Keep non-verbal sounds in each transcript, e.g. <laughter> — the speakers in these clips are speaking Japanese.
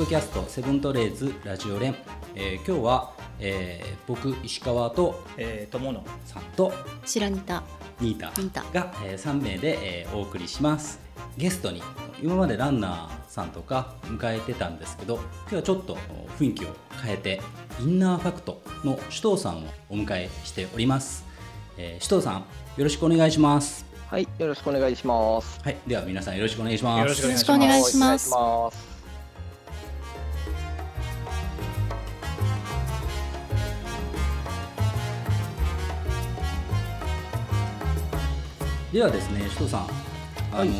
ドキャストセブントレーズラジオ連、えー、今日は、えー、僕石川と、えー、友野。さんと白ニタ。ニータ。が、えー、3名で、えー、お送りします。ゲストに今までランナーさんとか迎えてたんですけど今日はちょっと雰囲気を変えてインナーファクトの首藤さんをお迎えしております、えー、首藤さんよろしくお願いします。はい、よろしくお願いします。はい、では皆さんよろしくお願いします。よろしくお願いします。ではですね、首藤さん、あの、はい、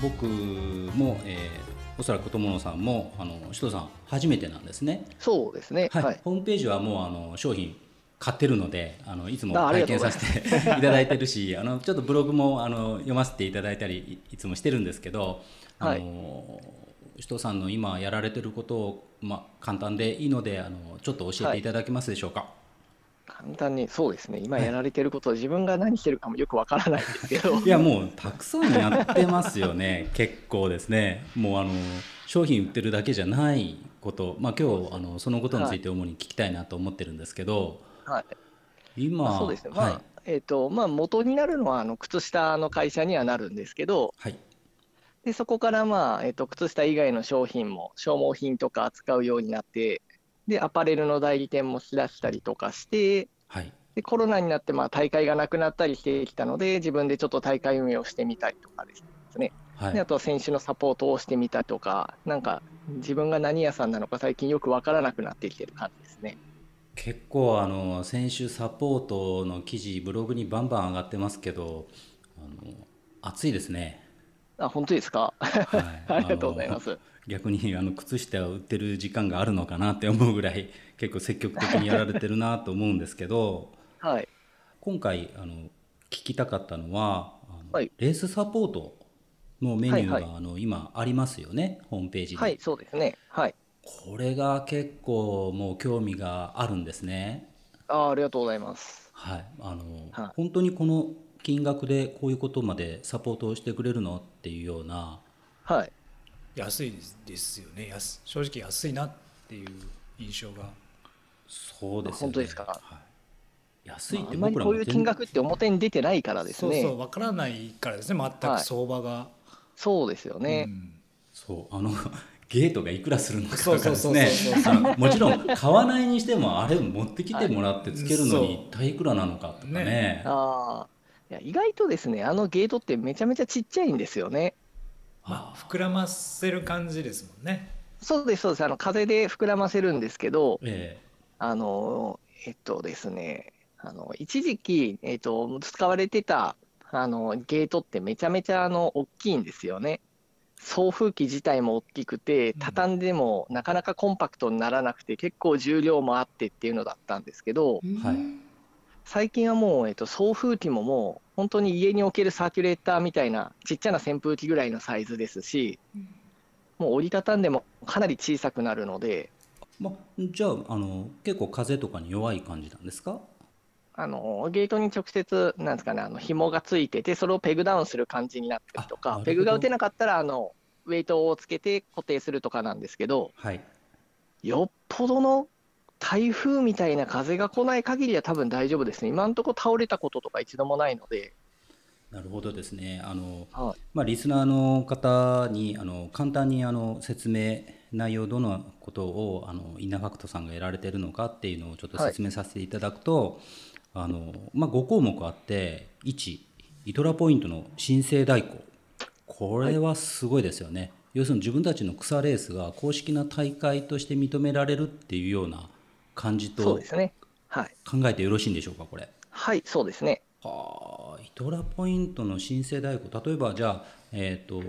僕も、えー、おそらく友野さんもあの首藤さん初めてなんですね。そうですね。はい。はい、ホームページはもうあの商品買ってるのであのいつも拝見させて <laughs> いただいてるしあのちょっとブログもあの読ませていただいたりいつもしてるんですけど、あの首藤さんの今やられてることを、まあ、簡単でいいのであのちょっと教えていただけますでしょうか？はい簡単にそうですね。今やられてることを自分が何してるかもよくわからないんですけど。<laughs> いやもうたくさんやってますよね。<laughs> 結構ですね。もうあの商品売ってるだけじゃないこと。まあ今日あのそのことについて主に聞きたいなと思ってるんですけど、はい、今、まあ、そうですね、まあ、はい、えーとまあ、元になるのはあの靴下の会社にはなるんですけど、はい、でそこから、まあえーと、靴下以外の商品も消耗品とか扱うようになってでアパレルの代理店もしだしたりとかして、はい、でコロナになってまあ大会がなくなったりしてきたので自分でちょっと大会運営をしてみたりとかですね、はい、であとは選手のサポートをしてみたりとかなんか自分が何屋さんなのか最近よく分からなくなってきてる感じですね。結構あの選手サポートの記事ブログにバンバン上がってますけどあの熱いですねあ本当ですか、はい、<laughs> ありがとうございます。逆にあの靴下を売ってる時間があるのかなって思うぐらい結構積極的にやられてるなと思うんですけど、はい、今回あの聞きたかったのはあの、はい、レースサポートのメニューが、はいはい、あの今ありますよねホームページにはいそうですね。はい。これが結構もう興味があるんですね。あありがとうございはい、あの、はい、本当にこの金額でこういうことまでサポートをしてくれるの？っていうような、はい、安いですよね。安正直安いなっていう印象が。そうです、ね、本当ですか、はい、安いって僕らも、まあ、こういう金額って表に出てないからですね。そうそう分からないからですね。全く相場が、はい、そうですよね、うん、そう。あの <laughs> ゲートがいくらするのかとかですね。もちろん買わないにしてもあれ持ってきてもらってつけるのに一体いくらなのかとかね。ね。あいや意外とですねあのゲートってめちゃめちゃちっちゃいんですよね。まあ、膨らませる感じですもんね。そうですそうですあの風で膨らませるんですけど、ええ、あのえっとですねあの一時期、えっと、使われてたあのゲートってめちゃめちゃあの大きいんですよね。送風機自体も大きくて畳んでもなかなかコンパクトにならなくて結構重量もあってっていうのだったんですけど、はい、最近はもう、えっと、送風機ももう本当に家に置けるサーキュレーターみたいなちっちゃな扇風機ぐらいのサイズですし、もう折りたたんでもかなり小さくなるので、ま、じゃああの結構風とかに弱い感じなんですか？あのゲートに直接、なんですかね、あの紐がついてて、それをペグダウンする感じになったりとか、ペグが打てなかったらあの、ウェイトをつけて固定するとかなんですけど、はい、よっぽどの台風みたいな風が来ない限りは多分大丈夫ですね、今のところ倒れたこととか一度もないので。なるほどですね、あの、はい、まあ、リスナーの方にあの簡単にあの説明、内容、どのことをあのインナーファクトさんがやられているのかっていうのをちょっと説明させていただくと、はいあの、まあ、5項目あって1イトラポイントの申請代行。これはすごいですよね、はい、要するに自分たちの草レースが公式な大会として認められるっていうような感じと考えてよろしいんでしょうかこれ。はいそうですね。はあイトラポイントの申請代行。例えばじゃあえっ、ー、と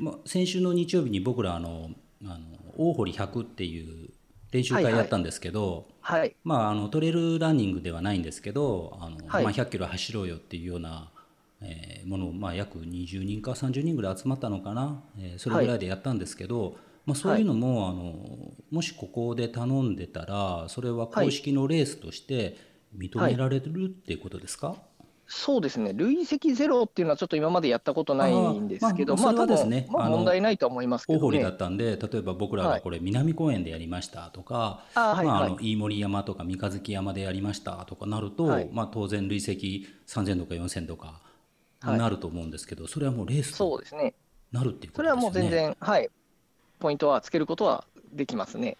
まあ、先週の日曜日に僕らあのあの大堀100っていう練習会やったんですけど、はい、まあ、あのトレイルランニングではないんですけどあの、はい、まあ、100キロ走ろうよっていうような、えー、ものを、まあ、約20人か30人ぐらい集まったのかな、えー、それぐらいでやったんですけど、はい、まあ、そういうのも、あのもしここで頼んでたらそれは公式のレースとして認められるっていうことですか、そうですね、累積ゼロっていうのはちょっと今までやったことないんですけど、まあ、まあ、ですね、まあ、問題ないと思いますけど、ね、大堀だったんで、例えば僕らがこれ、南公園でやりましたとか、はい、まあ、あの飯盛山とか三日月山でやりましたとかなると、はい、まあ、当然、累積3000とか4000とかなると思うんですけど、それはもうレースそうですね。なるっていうことですね。それはもう全然、はい、ポイントはつけることはできますね。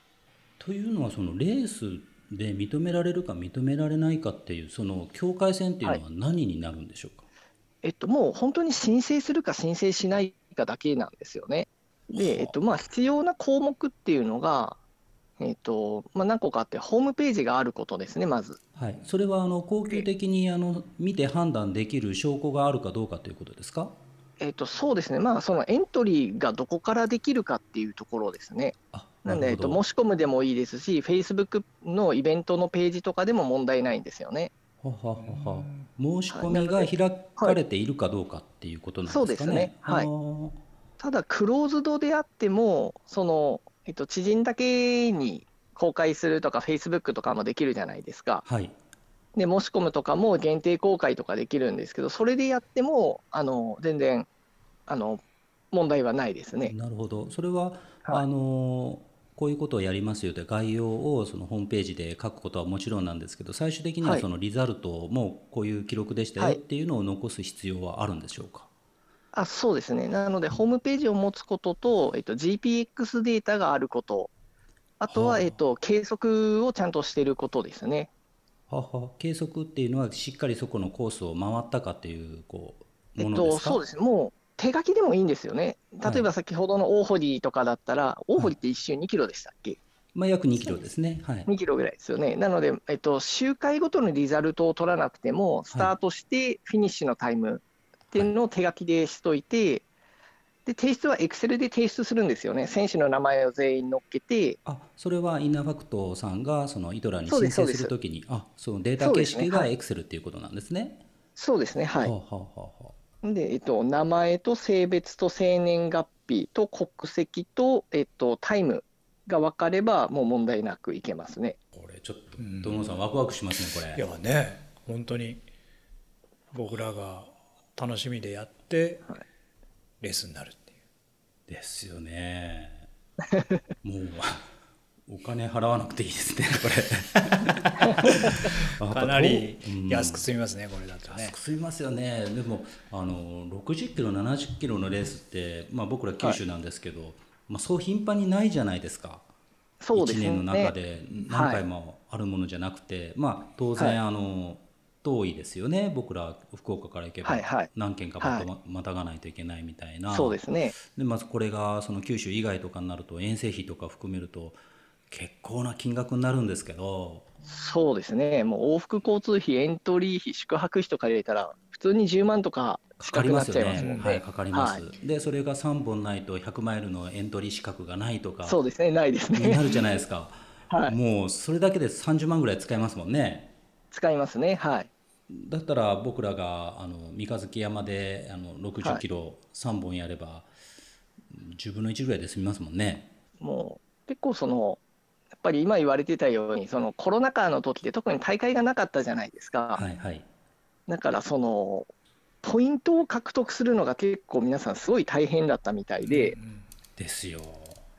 というのは、そのレースで認められるか認められないかっていうその境界線っていうのは何になるんでしょうか、はい、えっと、もう本当に申請するか申請しないかだけなんですよね。で、えっとまあ、必要な項目っていうのが、えっとまあ、何個かあって、ホームページがあることですね、まず。はい、それはあの恒久的にあの見て判断できる証拠があるかどうかということですか？えっと、そうですね、まあ、そのエントリーがどこからできるかっていうところですね。なんで、えっと、申し込むでもいいですし、フェイスブックのイベントのページとかでも問題ないんですよね。はははは申し込みが開かれているかどうかっていうことなんですかね。はい、そうですね。はい。ただ、クローズドであっても、その、えっと、知人だけに公開するとか、フェイスブックとかもできるじゃないですか。はい。で、申し込むとかも限定公開とかできるんですけど、それでやっても、あの、全然、あの、問題はないですね。なるほど。それは、はい、あの、こういうことをやりますよと概要をそのホームページで書くことはもちろんなんですけど最終的にはそのリザルトもこういう記録でしたよっていうのを残す必要はあるんでしょうか、あそうですね、なので、ホームページを持つことと、えっと、GPX データがあること、あとは、はあ、えっと、計測をちゃんとしていることですね。はは。計測っていうのは、しっかりそこのコースを回ったかっていうこうものですか、えっと、そうですね、もう手書きでもいいんですよね。例えば先ほどの大堀とかだったら、はい、大堀って1周2キロでしたっけ、まあ、約2キロですね。はい、2キロぐらいですよね。なので、えっと、周回ごとのリザルトを取らなくても、スタートしてフィニッシュのタイムっていうのを手書きでしといて、はい、で提出はエクセルで提出するんですよね、選手の名前を全員載っけて。あそれはインナーファクトさんがそのイトラに申請するときに、あそのデータ形式がエクセルっていうことなんですね。そうですね、はい。はあはあはあで、えっと、名前と性別と生年月日と国籍と、えっと、タイムが分かれば、もう問題なくいけますね。これ、ちょっと、友野さん、ワクワクしますね、これ。いやね、本当に僕らが楽しみでやって、レースになるっていう。ですよね。もうお金払わなくていいですね、これ。<laughs> かなり安く済みますね、うん、これだとね。安く済みますよね。でも、あの60キロ、70キロのレースって、まあ、僕ら九州なんですけど、はい、まあ、そう頻繁にないじゃないですか。そうですね、1年の中で何回もあるものじゃなくて、はい、まあ、当然、はい、あの遠いですよね。僕ら福岡から行けば。何県かまたがないといけないみたいな、そうですね。でまずこれがその九州以外とかになると遠征費とか含めると結構な金額になるんですけど。そうですね、もう往復交通費、エントリー費、宿泊費とか入れたら、普通に10万とかかかりますよね。はい、かかります。はい、で、それが3本ないと100マイルのエントリー資格がないとか、そうですね、ないですね。なるじゃないですか。<laughs> はい、もうそれだけで30万ぐらい使えますもんね。使いますね、はい。だったら僕らがあの三日月山であの60キロ3本やれば、10分の1ぐらいで済みますもんね。もう結構そのやっぱり今言われてたように、そのコロナ禍の時で特に大会がなかったじゃないですか。はいはい、だからそのポイントを獲得するのが結構皆さんすごい大変だったみたいで。うん、ですよ。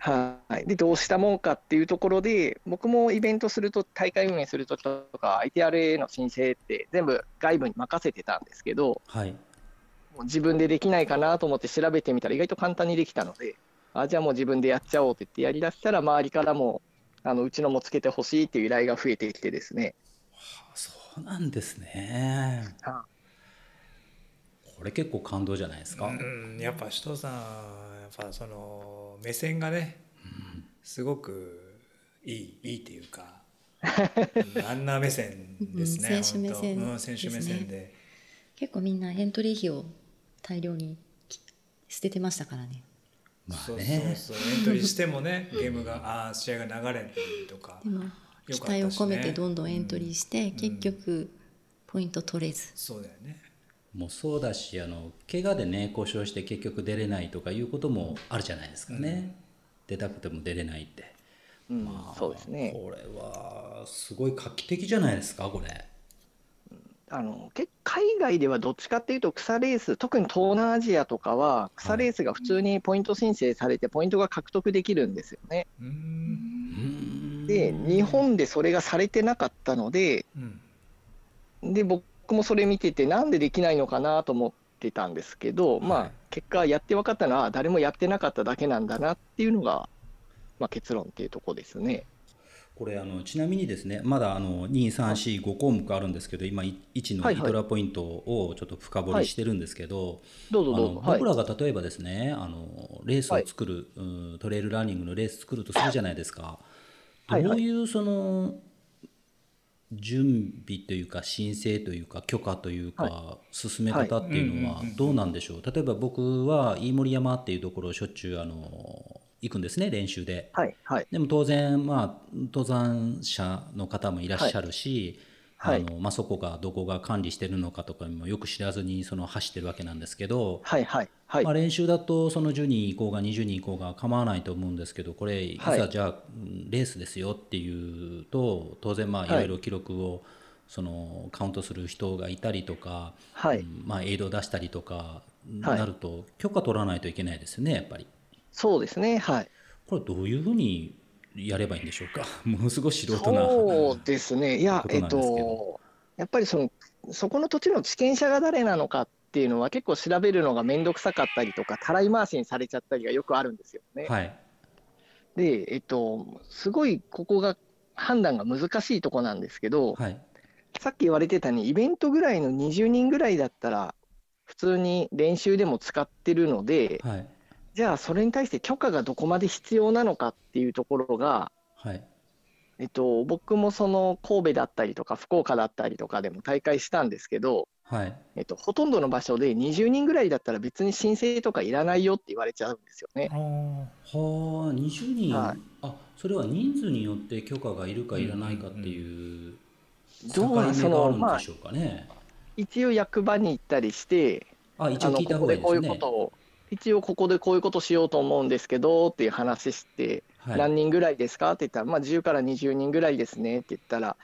はい、でどうしたもんかっていうところで僕もイベントすると大会運営するときとか ITRA の申請って全部外部に任せてたんですけど、はい、もう自分でできないかなと思って調べてみたら意外と簡単にできたのであじゃあもう自分でやっちゃおうって言ってやりだしたら周りからもあのうちのもつけてほしいっていう依頼が増えてきてですね。はあ、そうなんですね。はあ、これ結構感動じゃないですか。うん、やっぱ首藤さんやっぱその目線がね、うん、すごくいいいいっていうか。<laughs> あんな目線ですね。うん、選手目線、ね、うん、選手目線で。結構みんなエントリー費を大量に捨ててましたからね。まあね、そうそうエントリーしてもね <laughs> ゲームがああ試合が流れるとかでも期待を込めてどんどんエントリーして、うん、結局ポイント取れず、そうだよねもうそうだしあの怪我でね故障して結局出れないとかいうこともあるじゃないですかね、うん、出たくても出れないって、うん、まあ、そうですね。これはすごい画期的じゃないですかこれ。あの海外ではどっちかっていうと草レース特に東南アジアとかは草レースが普通にポイント申請されてポイントが獲得できるんですよね。で日本でそれがされてなかったので、で僕もそれ見ててなんでできないのかなと思ってたんですけど、まあ結果やって分かったのは誰もやってなかっただけなんだなっていうのが、まあ、結論っていうとこですね。これあのちなみにですねまだあの2345項目あるんですけど今1のイトラポイントをちょっと深掘りしてるんですけど僕らが例えばですねあのレースを作る、はい、トレイルランニングのレース作るとするじゃないですか。どういうその準備というか申請というか許可というか進め方っていうのはどうなんでしょう？例えば僕は飯盛山っていうところをしょっちゅうあの行くんですね練習で、はいはい、でも当然、まあ、登山者の方もいらっしゃるし、はい、あのまあ、そこがどこが管理してるのかとかもよく知らずにその走ってるわけなんですけど、はいはいはいまあ、練習だとその10人行こうが20人行こうが構わないと思うんですけどこれいざじゃあレースですよっていうと当然まあいろいろ記録をそのカウントする人がいたりとか、はいまあ、エイドを出したりとかなると許可取らないといけないですよねやっぱり。そうですね、はい。これどういうふうにやればいいんでしょうか？<laughs> ものすごい素人な。そうですね。いや、えっと、やっぱりその、そこの土地の地権者が誰なのかっていうのは結構調べるのが面倒くさかったりとか、たらい回しにされちゃったりがよくあるんですよね。はい。で、えっと、すごいここが判断が難しいとこなんですけど、はい、さっき言われてたように、イベントぐらいの20人ぐらいだったら、普通に練習でも使ってるので、はいじゃあそれに対して許可がどこまで必要なのかっていうところが、はいえっと、僕もその神戸だったりとか福岡だったりとかでも大会したんですけど、はい。えっと、ほとんどの場所で20人ぐらいだったら別に申請とかいらないよって言われちゃうんですよね。はあ20人、はい、あそれは人数によって許可がいるかいらないかっていう境目があるんでしょうかね。まあ、一応役場に行ったりしてあ一応聞いた方がいいですね。ここでこういうことを一応ここでこういうことしようと思うんですけどっていう話して、はい、何人ぐらいですか？って言ったら、まあ、10から20人ぐらいですねって言ったら、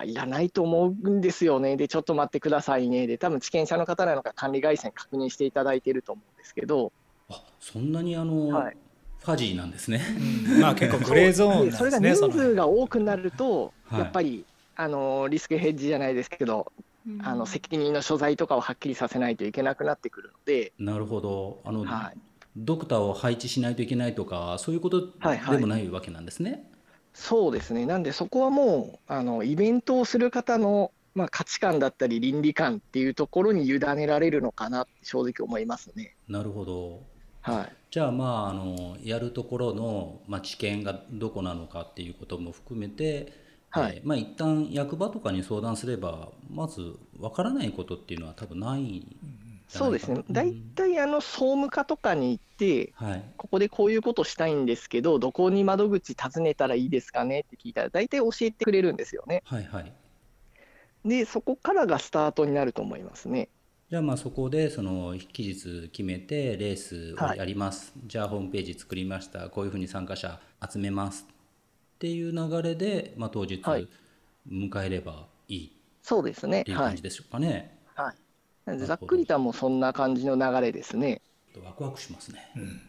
あいらないと思うんですよね、で、ちょっと待ってくださいね、で、多分地権者の方なのか、管理会社に確認していただいていると思うんですけど。あそんなにあの、はい、ファジーなんですね。まあ結構グレーゾーン、ね、それが人数が多くなると、やっぱり、あのリスクヘッジじゃないですけど、あの責任の所在とかをはっきりさせないといけなくなってくるので。なるほど。あの、はい、ドクターを配置しないといけないとかそういうことでもないわけなんですね。はいはい、そうですね。なんでそこはもうあのイベントをする方の、まあ、価値観だったり倫理観っていうところに委ねられるのかなって正直思いますね。なるほど。はい、じゃあまああのやるところの、まあ、知見がどこなのかっていうことも含めてはい、まあ一旦役場とかに相談すればまずわからないことっていうのは多分ないそうですね、大体あの総務課とかに行って、はい、ここでこういうことしたいんですけど、どこに窓口訪ねたらいいですかねって聞いたら、大体教えてくれるんですよね。はいはい、で、そこからがスタートになると思いますね。じゃあまあそこでその期日決めてレースをやります、はい、じゃあホームページ作りました。こういうふうに参加者集めますっていう流れで、まあ、当日迎えればいい、そうですね。っていう感じでしょうかね。はい、ざっくりともそんな感じの流れですね。ワクワクしますね。うん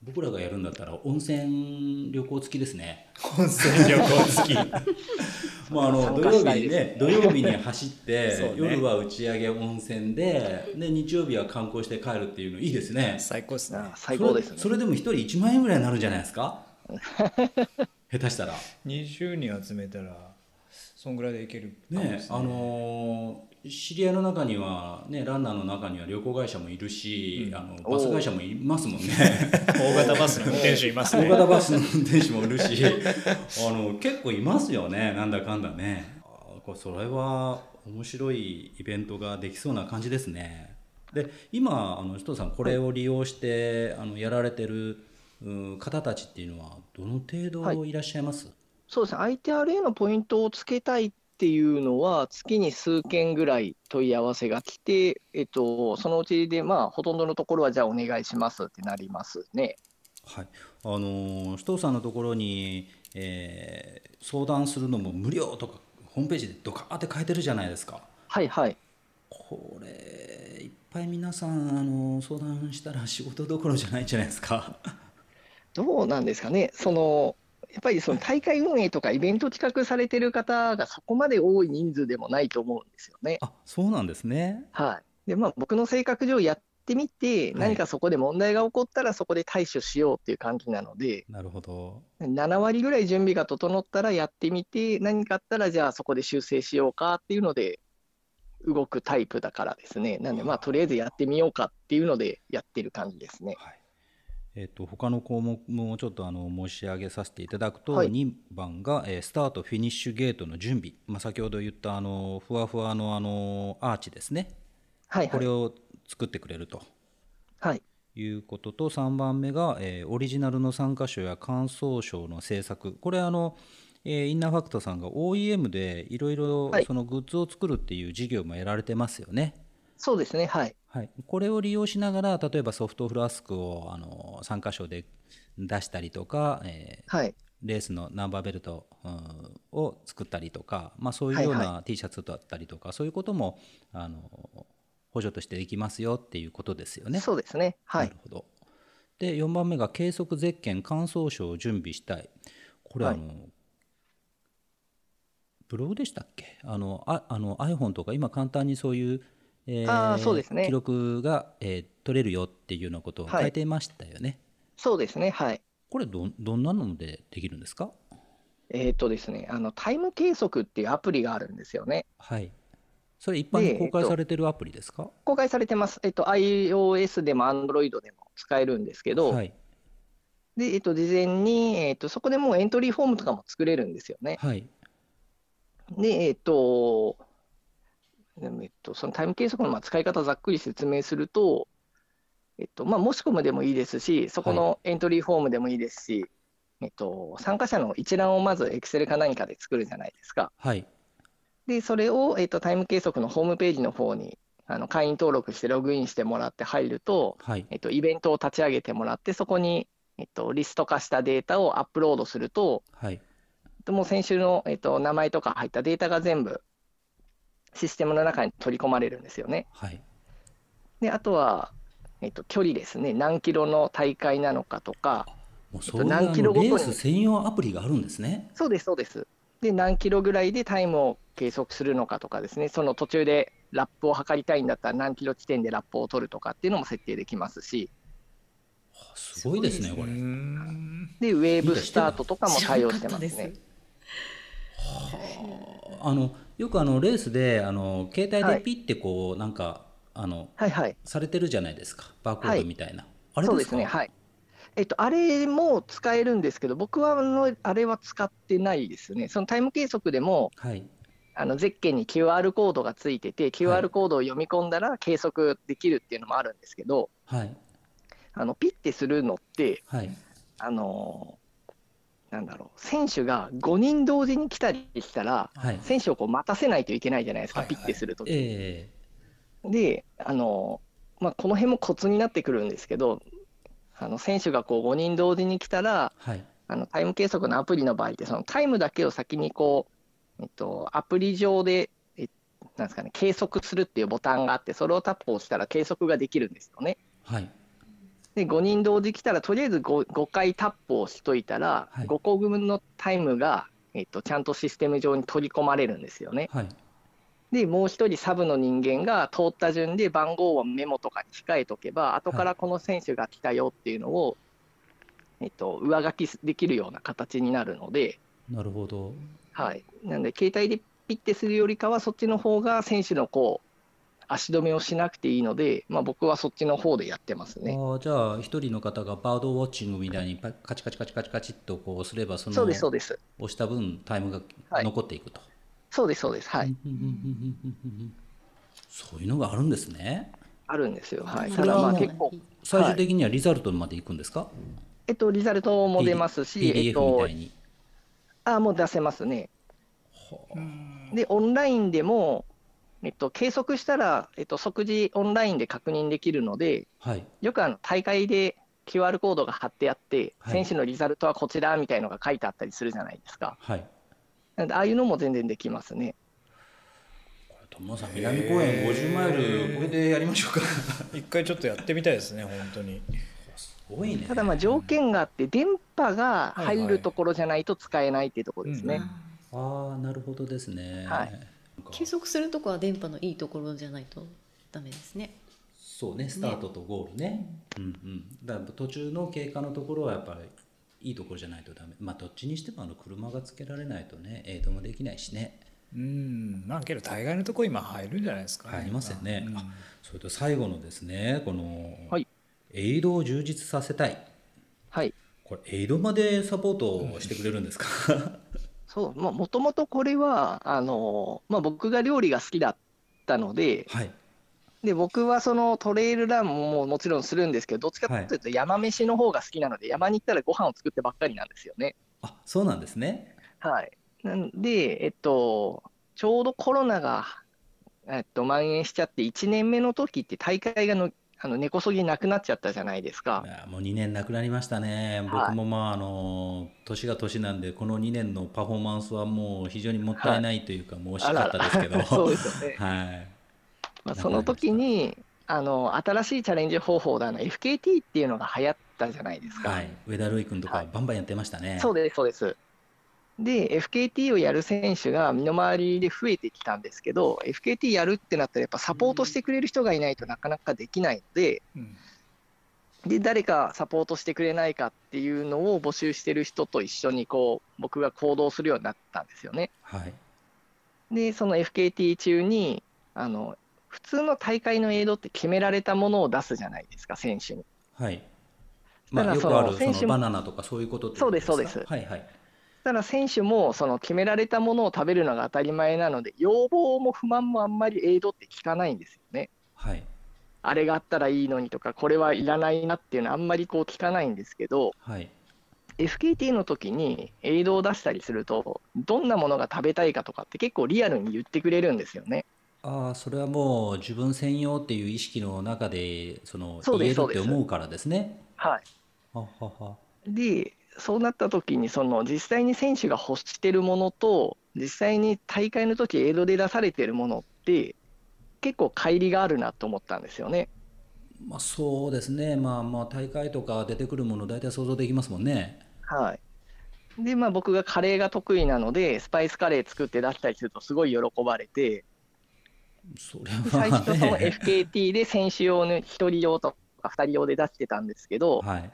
僕らがやるんだったら温泉旅行付きですね。温泉旅行付き。<laughs> まああの土曜日にね土曜日に走って、ね、夜は打ち上げ温泉でで日曜日は観光して帰るっていうのいいですね。最高ですね。最高です、ね、それでも一人1万円ぐらいになるんじゃないですか？<laughs> 下手したら20人集めたらそんぐらいでいけるねねあのー、知り合いの中には、ね、ランナーの中には旅行会社もいるし、うん、あのバス会社もいますもんね。<laughs> 大型バスの運転手いますね。大型バスの運転手もいるし <laughs> あの結構いますよね。なんだかんだね。それは面白いイベントができそうな感じですね。で今あの首藤さんこれを利用して、あのやられてる方たちっていうのはどの程度い。らっしゃいます、はい、そうですね。ITRA のポイントをつけたいっていうのは月に数件ぐらい問い合わせが来て、えっと、そのうちでまあほとんどのところはじゃあお願いしますってなりますね。はい、あの首藤さんのところに、えー、相談するのも無料とかホームページでドカーって書いてるじゃないですか。はいはい。これいっぱい皆さんあの相談したら仕事どころじゃないんじゃないですか。<laughs> どうなんですかね。そのやっぱりその大会運営とかイベント企画されてる方がそこまで多い人数でもないと思うんですよね。あそうなんですね。はい。でまあ僕の性格上やってみて、何かそこで問題が起こったらそこで対処しようっていう感じなので、なるほど。7割ぐらい準備が整ったらやってみて、何かあったらじゃあそこで修正しようかっていうので動くタイプだからですね。なんでまあとりあえずやってみようかっていうのでやってる感じですね。はいえーと、他の項目もちょっとあの申し上げさせていただくと、はい、2番が、えー、スタート、フィニッシュゲートの準備、まあ、先ほど言ったあのふわふわのあのアーチですね、はい、はい、これを作ってくれると、はい、いうことと、3番目が、えー、オリジナルの参加賞や感想賞の制作、これあの、えー、インナーファクトさんが OEM でいろいろそのグッズを作るっていう事業もやられてますよね。そうですね、はい。はい、これを利用しながら、例えばソフトフラスクをあの3箇所で出したりとか、えー、はい、レースのナンバーベルト、うん、を作ったりとか、まあ、そういうような T シャツだったりとか、はいはい、そういうこともあの補助としてできますよっていうことですよね。そうですね、はい、なるほど。で4番目が計測ゼッケン感想書を準備したい。これ、あのブログでしたっけ？あのああの iPhone とか今簡単にそういうえー、あそうですね、記録が、えー、取れるよっていうようなことを書いてましたよね。はい、そうですね、はい。これど、どんなのでできるんですか？えっ、ー、とですね、あのタイム計測っていうアプリがあるんですよね。はい。それ一般に公開されてるアプリですか、えー、公開されてます。えっ、ー、と、iOS でも Android でも使えるんですけど、はい。で、えっ、と、事前に、えっ、と、そこでもうエントリーフォームとかも作れるんですよね。はい。で、えっ、と、えっと、そのタイム計測のまあ使い方ざっくり説明すると、えっとまあ、申し込むでもいいですし、そこのエントリーフォームでもいいですし、はい、えっと、参加者の一覧をまず Excel か何かで作るじゃないですか。はい、で、それを、えっと、タイム計測のホームページの方にあの会員登録してログインしてもらって入ると、はい、えっと、イベントを立ち上げてもらって、そこに、えっと、リスト化したデータをアップロードすると、はい、もう先週の、えっと、名前とか入ったデータが全部システムの中に取り込まれるんですよね。はい、であとは、えっと、距離ですね、何キロの大会なのかとか、もうそういう、何キロごとにレース専用アプリがあるんですね。そうです、そうです。で、何キロぐらいでタイムを計測するのかとかですね、その途中でラップを測りたいんだったら何キロ地点でラップを取るとかっていうのも設定できますし。すごいですね、これ。で、ウェーブスタートとかも対応してますね。はあ、あのよくあのレースであの携帯でピッてこう、はい、なんかあの、はいはい、されてるじゃないですか。バーコードみたいな、はい、あれですね。はい。えっと、あれも使えるんですけど、僕はあのあれは使ってないですね。そのタイム計測でも、はい、あのゼッケンに QR コードがついてて、QR コードを読み込んだら計測できるっていうのもあるんですけど、はい、あのピッてするのって、はい、あのなんだろう、選手が5人同時に来たりしたら、はい、選手をこう待たせないといけないじゃないですか、はいはい、ピッてするとき、えー、で、あのまあ、この辺もコツになってくるんですけど、あの選手がこう5人同時に来たら、はい、あのタイム計測のアプリの場合って、そのタイムだけを先にこう、えっと、アプリ上で、えなんですかね、計測するっていうボタンがあって、それをタップをしたら計測ができるんですよね。はいで5人同時来たらとりあえず 5, 5回タップをしといたら、はい、5個分のタイムが、えっと、ちゃんとシステム上に取り込まれるんですよね。はい、でもう1人サブの人間が通った順で番号をメモとかに控えとけば後からこの選手が来たよっていうのを、はい、えっと、上書きできるような形になるので。なるほど。はい、なんで携帯でピッてするよりかはそっちの方が選手のこう足止めをしなくていいので、まあ、僕はそっちの方でやってますね。あじゃあ一人の方がバードウォッチングみたいにカチカチカチカチカチっとこうすればそのそうですそうです。押した分タイムが残っていくと、はい、そうですそうです。はい。そういうのがあるんですね。あるんですよ。はい。ただまあ結構最終的にはリザルトまでいくんですか、はい、えっとリザルトも出ますし PDF みたいに、えっと、あもう出せますね。でオンラインでもえっと、計測したら、えっと、即時オンラインで確認できるので、はい、よくあの大会で QR コードが貼ってあって、はい、選手のリザルトはこちらみたいのが書いてあったりするじゃないですか。はい、なので、ああいうのも全然できますね。友さん南公園50マイルこれでやりましょうか。<laughs> 一回ちょっとやってみたいですね本当に。すごいね。ただまあ条件があって電波が入るところじゃないと使えないっていうところですね、はいはいああなるほどですね、はい、計測するとこは電波のいいところじゃないとダメですね。そうねスタートとゴールね、ね、うんうん。だから途中の経過のところはやっぱりいいところじゃないとダメ。まあどっちにしてもあの車がつけられないとねエイドもできないしね。うん。まあけど大概のとこ今入るんじゃないですか、ね、入りますよね、うん、それと最後のですねこの、はい、エイドを充実させたい。はい。これエイドまでサポートしてくれるんですか、<laughs> そう、まあ、もともとこれは、あの、まあ、僕が料理が好きだったので、はい、で、僕はそのトレイルランももちろんするんですけど、どっちかというと山飯の方が好きなので、はい、山に行ったらご飯を作ってばっかりなんですよね。あ、そうなんですね。はい。なんで、えっと、ちょうどコロナが、えっと、蔓延しちゃって、1年目の時って大会がのあの根こそぎなくなっちゃったじゃないですか。もう2年なくなりましたね、僕もまあ、あの年が年なんで、この2年のパフォーマンスはもう非常にもったいないというか、もう惜しかったですけど、<laughs> そうですよね。<laughs> はいまあ、その時にあの新しいチャレンジ方法だの FKT っていうのが流行ったじゃないですか。はい、上田瑠衣君とか、バンバンやってましたね。そうです、そうです。で、FKT をやる選手が身の回りで増えてきたんですけど、FKT やるってなったら、やっぱサポートしてくれる人がいないとなかなかできないので、うん、で誰かサポートしてくれないかっていうのを募集してる人と一緒にこう僕が行動するようになったんですよね。はい、で、その FKT 中にあの、普通の大会のエイドって決められたものを出すじゃないですか、選手に。はい。まあ、よくあるそのバナナとかそういうことそうです、そうです。はいはい。ただ選手もその決められたものを食べるのが当たり前なので、要望も不満もあんまりエイドって聞かないんですよね。はい、あれがあったらいいのにとか、これはいらないなっていうのはあんまりこう聞かないんですけど、はい、FKT の時にエイドを出したりすると、どんなものが食べたいかとかって結構リアルに言ってくれるんですよね。ああ、それはもう自分専用っていう意識の中でその言えるって思うからですね。はい。はははで、そうなった時にその実際に選手が欲してるものと実際に大会の時映像で出されてるものって結構乖離があるなと思ったんですよね。まあ、そうですね、まあ、まあ大会とか出てくるもの大体想像できますもんね。はい。でまあ、僕がカレーが得意なのでスパイスカレー作って出したりするとすごい喜ばれて。それは、ね、最初その FKT で選手用の1人用とか2人用で出してたんですけど、はい、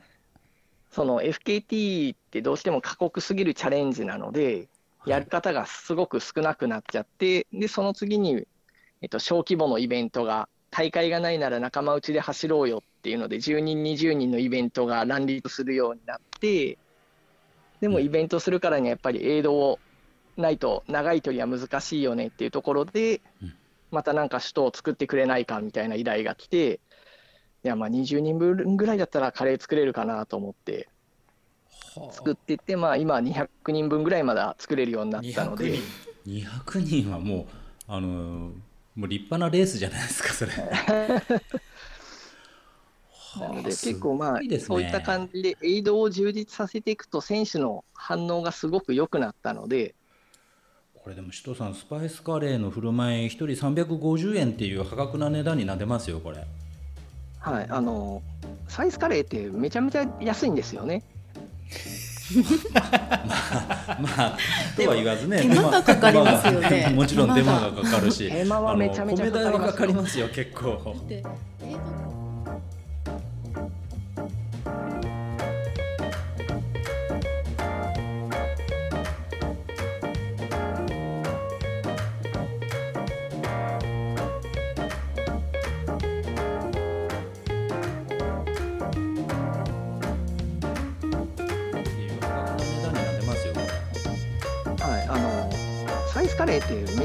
その FKT ってどうしても過酷すぎるチャレンジなので、やる方がすごく少なくなっちゃって、でその次に、えっと、小規模のイベントが、大会がないなら仲間内で走ろうよっていうので、10人、20人のイベントが乱立するようになって、でもイベントするからにはやっぱりエイドをないと長い距離は難しいよねっていうところで、またなんか首都を作ってくれないかみたいな依頼が来て、いやまあ20人分ぐらいだったらカレー作れるかなと思って作っていって、まあ、今200人分ぐらいまで作れるようになったので。200人 ,200 人はもうあのもう立派なレースじゃないですかそれ。<laughs> なので結構まあ、ね、そういった感じでエイドを充実させていくと選手の反応がすごく良くなったので。これでも首藤さんスパイスカレーの振る舞い1人350円っていう破格な値段になってますよこれ。はい、あのサイズカレーってめちゃめちゃ安いんですよね。<laughs> まあ、まあ、とは言わずね、手間がかかりますよね。<laughs> もちろん手間がかかるし、手間はめちゃめちゃかかりますよ、結構。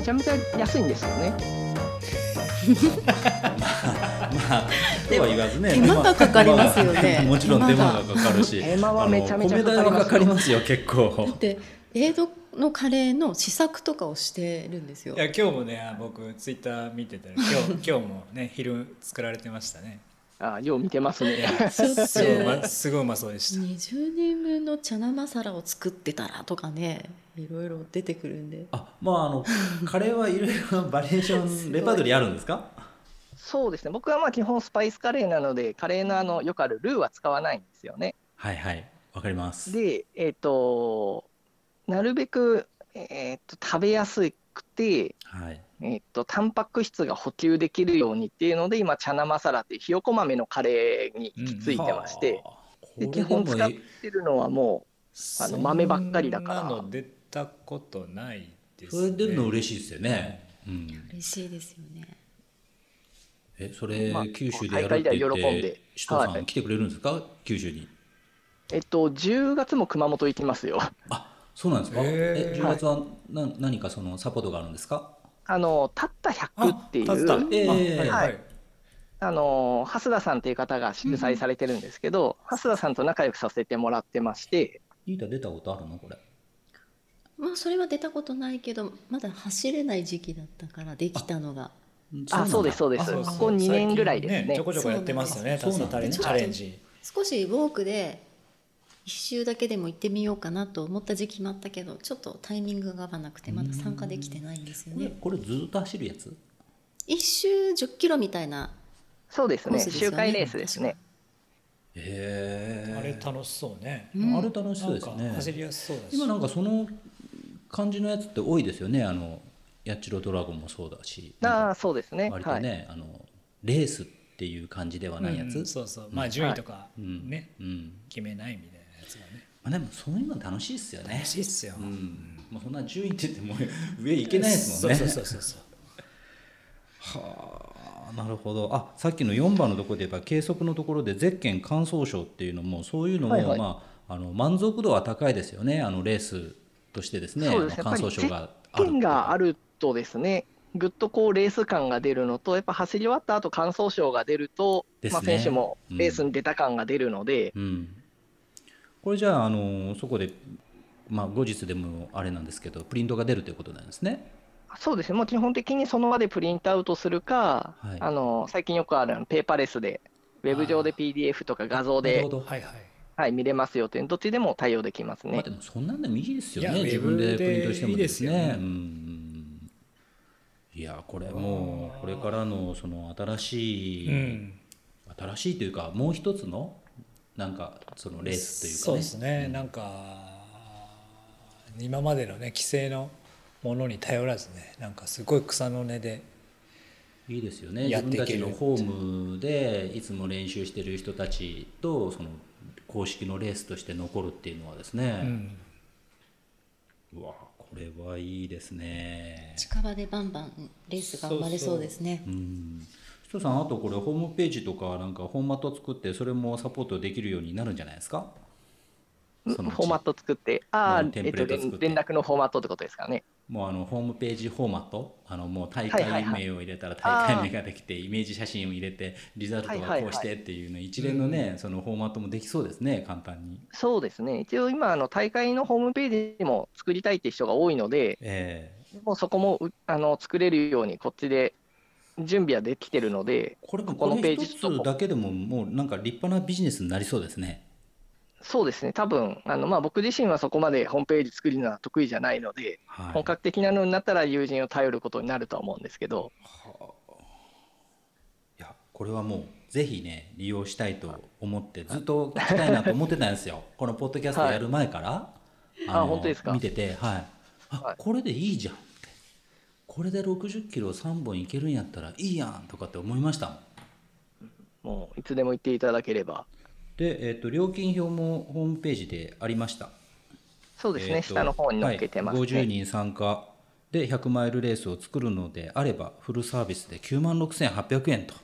ちゃめちゃ安いんですよね。まあ、まあ、とは言わずね。手間がかかりますよね。もちろん手間がかかるし。手間はめちゃめちゃかかりますよ。結構。だってエイドのカレーの試作とかをしてるんですよ。いや今日もね僕ツイッター見てたら今日今日もね昼作られてましたね。あよう見てますね。<laughs> すごい、ま、すごいうまそうでした。20人分のチャナマサラを作ってたらとかね、いろいろ出てくるんで。あ、まああのカレーはいろいろバリエーション <laughs> レパートリーあるんですか？そうですね。僕はまあ基本スパイスカレーなので、カレーのあのよくあるルーは使わないんですよね。はいはい、わかります。で、えっ、ー、となるべくえっ、ー、と食べやすくて、はい。えっと、タンパク質が補給できるようにっていうので今チャナマサラっていうひよこ豆のカレーに行き着いてまして、うん、で基本使ってるのはもうあの豆ばっかりだからそんなの出たことないですねそれ出るの嬉しいですよね、うん、嬉しいですよね。えそれ、まあ、九州でやるって言って首藤さん来てくれるんですか、はい、九州に。えっと10月も熊本行きますよ。あそうなんですか？え10月はな、何かそのサポートがあるんですか？あの、たった100っていう、えー、はい。あの、蓮田さんっていう方が主催されてるんですけど、うん、蓮田さんと仲良くさせてもらってまして。リーダー出たことあるの？これ。まあ、それは出たことないけど、まだ走れない時期だったから、できたのが。あ、そうです、そうです。ここ2年ぐらいですね。ねちょこちょこやってますよね、タスタチャレンジ。少しウォークで一周だけでも行ってみようかなと思った時期もあったけどちょっとタイミングが合わなくてまだ参加できてないんですよね。これずっと走るやつ？一周10キロみたいなそうですね。周回レースですね。へえあれ楽しそうね、うん、あれ楽しそうですね。走りやすそうだし。今なんかその感じのやつって多いですよね。あの八代ドラゴンもそうだし。ああそうですね。割とね、はい、あのレースっていう感じではないやつ、うん、そうそう。まあ順位とかね、うん、決めないみたいなつがね、まあ、でもそういうの楽しいっすよね。楽しいっすよ、うん。まあ、そんな順位って言っても上行けないですもんね。そうそうそうそうはあなるほど。あさっきの4番のところで言えば計測のところでゼッケン感想賞っていうのもそういうのも、はいはい、まあ、あの満足度は高いですよね。あのレースとしてですね。そうです。ね感想賞があるがあるとですねぐっとこうレース感が出るのと、やっぱ走り終わった後感想賞が出ると、ね、まあ、選手もレースに出た感が出るので、うん、これじゃああのそこで、まあ、後日でもあれなんですけどプリントが出るということなんですね。そうですね、もう基本的にその場でプリントアウトするか、はい、あの最近よくあるペーパーレスで、ウェブ上で PDF とか画像で、はいはい。はい、見れますよという、どっちでも対応できますね。まあ、でもそんなんでもいいですよね、自分でプリントしてもですね。いいすね。うん。いやこれもうこれからのその新しい、うん、新しいというかもう一つのなんかそのレースというか、ね、そうですね、うん、なんか今までのね規制のものに頼らずねなんかすごい草の根でいいですよね。自分たちのホームでいつも練習してる人たちとその公式のレースとして残るっていうのはですね、うん、うわこれはいいですね。近場でバンバンレースが生まれそうですね。うん人さんあとこれホームページとかなんかフォーマット作ってそれもサポートできるようになるんじゃないですか？フォーマット作って。ああ、えっと、連絡のフォーマットってことですかね。もうあのホームページフォーマット。あのもう大会名を入れたら大会名ができてイメージ写真を入れてリザルトはこうしてっていうの一連のねそのフォーマットもできそうですね簡単に。そうですね。一応今あの大会のホームページも作りたいって人が多いので、えー、もうそこもあの作れるようにこっちで準備はできてるので、これこのページだけでも、もうなんか立派なビジネスになりそうですね。そうですね、多分あのまあ僕自身はそこまでホームページ作るのは得意じゃないので、はい、本格的なのになったら友人を頼ることになるとは思うんですけど。はあ、いや、これはもう、ぜひね、利用したいと思って、ずっと聞きたいなと思ってたんですよ、<laughs> このポッドキャストやる前から、はい、あ本当ですか？見てて、はい、あこれでいいじゃんこれで60キロ3本いけるんやったらいいやんとかって思いましたもういつでも言っていただければ。で、えーと、料金表もホームページでありました。そうですね、えー、下の方に載っけてます、ね、50人参加で100マイルレースを作るのであればフルサービスで9万6800円と、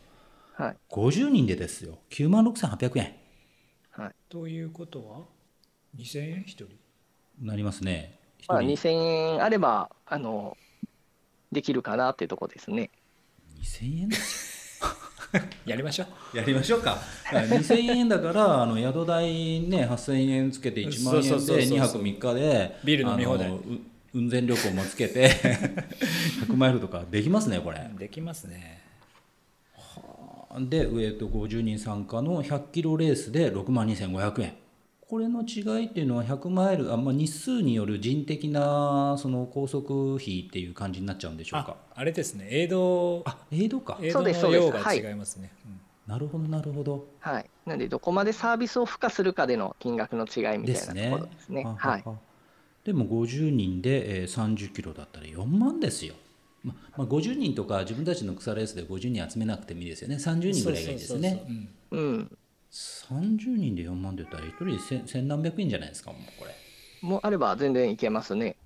はい、50人でですよ。9万6800円、はい、ということは2000円1人？なりますね。まあ、2000円あればあのできるかなっていうところですね。2000円 <laughs> やりましょう。やりましょうか。2000円だから、あの宿代ね、8000円つけて1万円で2泊3日で、ビール飲み放題。運転旅行もつけて <laughs> 100マイルとかできますねこれできますねはあで、えー、と50人参加の100キロレースで6万2500円これの違いっていうのは100マイルあ、まあ、日数による人的なその高速費っていう感じになっちゃうんでしょうか？あれですね。エイドあエイドかエイドの量が違いますね、はい。なるほどなるほど。はい。なんでどこまでサービスを付加すするかでの金額の違いみたいなところですね。はい。でも50人で、えー、30キロだったら4万ですよ。ままあ、50人とか自分たちの草レースで50人集めなくてもいいですよね。30人ぐらいがいいですね。うん30人で4万って言ったら1人千何百円じゃないですかもうこれ。もうあれば全然いけますね。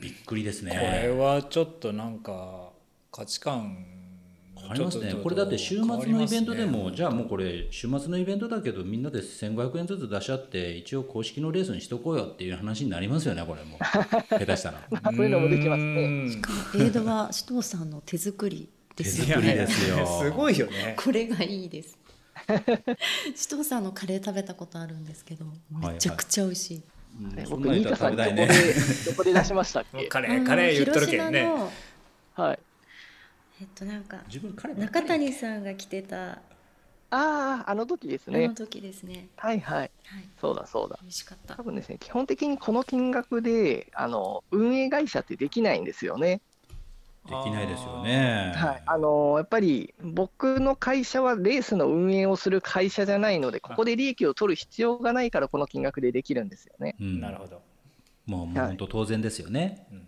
びっくりですね。これはちょっとなんか価値観ありますね。これだって週末のイベントでも、ね、じゃあもうこれ週末のイベントだけどみんなで1500円ずつ出し合って一応公式のレースにしとこうよっていう話になりますよねこれも。<laughs> 下手したら。そういうのもできますね。しかもエイドは首藤さんの手作りですよね。ですよ。すごいよね。これがいいです首藤さんのカレー食べたことあるんですけどめちゃくちゃ美味しい、はいはい、僕新田さんどこでどこで出しましたっけ？カレーカレー言っとるけどねはい。えっとなんか中谷さんが着てた。あああの時ですね。あの時ですね。はいはい、はい、そうだそうだ。美味しかった。多分ですね基本的にこの金額であの運営会社ってできないんですよねできないですよね。はい、あのー、やっぱり僕の会社はレースの運営をする会社じゃないので、ここで利益を取る必要がないから、この金額でできるんですよね。うん、なるほど。もう、もう本当当然ですよね。はい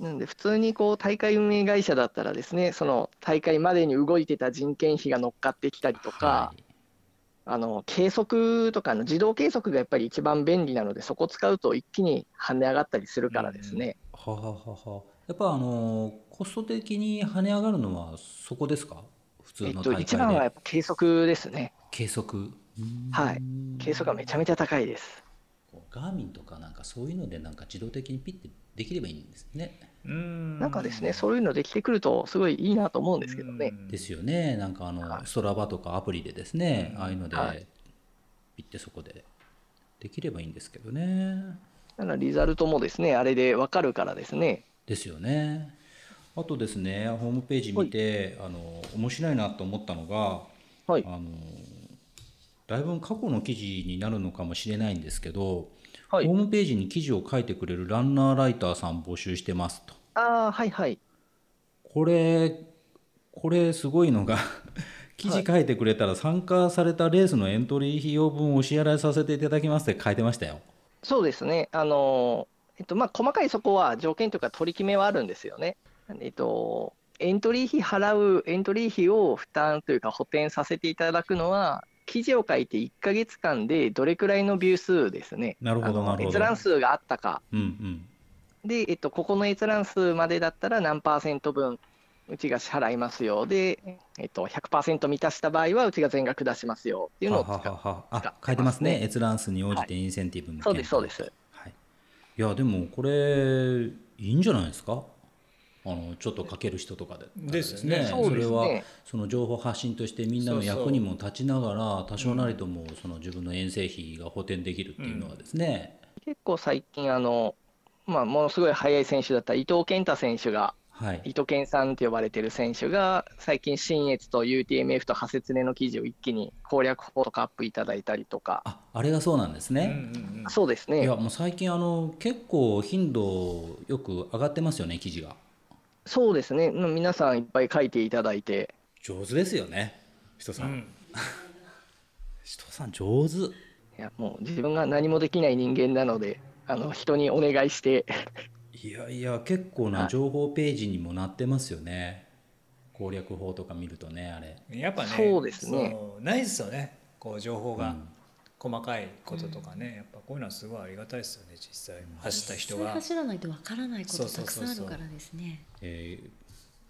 なんで普通にこう大会運営会社だったらですねその大会までに動いてた人件費が乗っかってきたりとか、はい、あの計測とかの自動計測がやっぱり一番便利なのでそこ使うと一気に跳ね上がったりするからですね。うん、ははははやっぱあのコスト的に跳ね上がるのはそこですか？普通の大会で、えっと、一番はやっぱ計測ですね。計測？はい計測がめちゃめちゃ高いです。ガーミンとかなんかそういうのでなんか自動的にピッてできればいいんですね。なんかですね、そういうのできてくると、すごいいいなと思うんですけどね。ですよね、なんかあの、はい、ストラバとかアプリでですね、ああいうので、ピッてそこでできればいいんですけどね。だからリザルトもですね、あれで分かるからですね。ですよね。あとですね、ホームページ見て、はい、あの面白いなと思ったのが、はい、あのだいぶ過去の記事になるのかもしれないんですけど、はい、ホームページに記事を書いてくれるランナーライターさん募集してますと。ああ、はいはい。これ、これすごいのが記事書いてくれたら参加されたレースのエントリー費用分お支払いさせていただきますって書いてましたよ。そうですね。あの、えっと、まあ、細かいそこは条件というか取り決めはあるんですよね。えっと、エントリー費払う、エントリー費を負担というか補填させていただくのは、記事を書いて1か月間でどれくらいのビュー数ですね、なるほどなるほど。閲覧数があったか、うんうん、で、えっと、ここの閲覧数までだったら何パーセント分、うちが支払いますよ、で、えっと、100%満たした場合は、うちが全額出しますよ。っていうのを使はははあ書いてますね、閲覧数に応じてインセンティブも、はい、そうです、そうです。はい、いや、でもこれ、いいんじゃないですか？あのちょっとかける人とかで。ですね。それはその情報発信としてみんなの役にも立ちながら多少なりともその自分の遠征費が補填できるっていうのはですね、結構最近あの、まあ、ものすごい速い選手だった伊藤健太選手が、はい、伊藤健さんって呼ばれてる選手が最近新越と UTMF と派切ねの記事を一気に攻略法とかアップいただいたりとか。ああれがそうなんですね、うんうん、そうですね。いやもう最近あの結構頻度よく上がってますよね記事がそうですね、皆さんいっぱい書いていただいて。上手ですよね、人さん。うん、<laughs> 人さん、上手。いや、もう自分が何もできない人間なので、あの人にお願いして。いやいや、結構な情報ページにもなってますよね。攻略法とか見るとね、あれ。やっぱね、そうですね。ないですよね、こう情報が。うん細かいこととかね、やっぱこういうのはすごいありがたいですよね実際走った人が走らないとわからないことたくさんあるからですねえ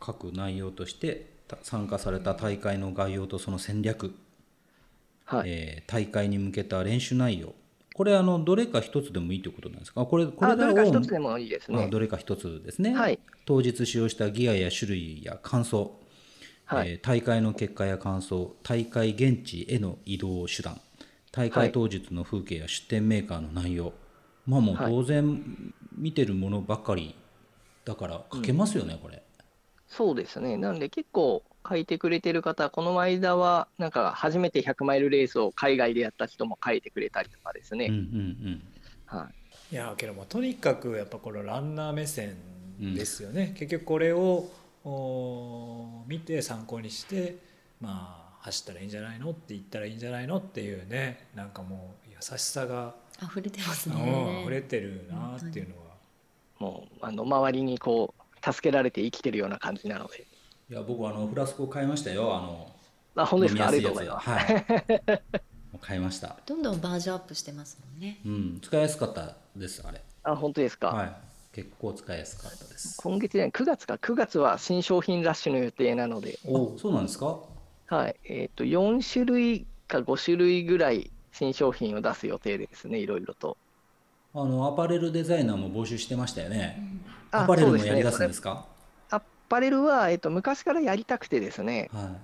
ー、書く内容として参加された大会の概要とその戦略、はい。えー、大会に向けた練習内容。これあのどれか一つでもいいということなんですか？これこれどれか一つでもいいですね。どれか一つですね、はい、当日使用したギアや種類や感想、はい。えー、大会の結果や感想。大会現地への移動手段。大会当日の風景や出店メーカーの内容、はい、まあもう当然見てるものばかりだから書けますよね、うん、これ。そうですね。なんで結構書いてくれてる方、この間は、なんか初めて100マイルレースを海外でやった人も書いてくれたりとかですね。うんうんうん。はい、いやけどもとにかくやっぱこのランナー目線ですよね、うん、結局これを見て参考にしてまあ走ったらいいんじゃないの？って言ったらいいんじゃないの？っていうねなんかもう優しさが溢れてますね。溢れてるなっていうのはもうあの周りにこう助けられて生きてるような感じなので。いや僕あのフラスコ買いましたよ。あのあ本当ですか？ありがとうございます、はい、<laughs> 買いました。どんどんバージョンアップしてますもんね。うん使いやすかったですあれ。あ本当ですか？はい。結構使いやすかったです。今月ね9月か。9月は新商品ラッシュの予定なので。おそうなんですか？はい。えっ、ー、と4種類か5種類ぐらい新商品を出す予定ですねいろいろとあのアパレルデザイナーも募集してましたよね、うん、アパレルもやりだすんですか？アパレルは、えっと、昔からやりたくてですね、は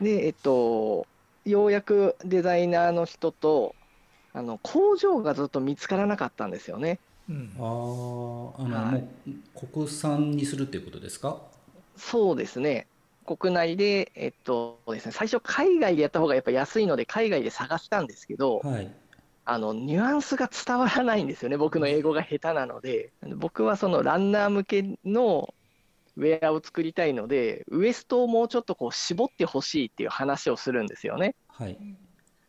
い、でえっとようやくデザイナーの人とあの工場がずっと見つからなかったんですよね。うん、ああの、はい、国産にするっていうことですか？そうですね。国内で、えっとですね、最初、海外でやった方がやっぱ安いので、海外で探したんですけど、はい、あのニュアンスが伝わらないんですよね、僕の英語が下手なので、僕はそのランナー向けのウェアを作りたいので、ウエストをもうちょっとこう絞ってほしいっていう話をするんですよね。はい、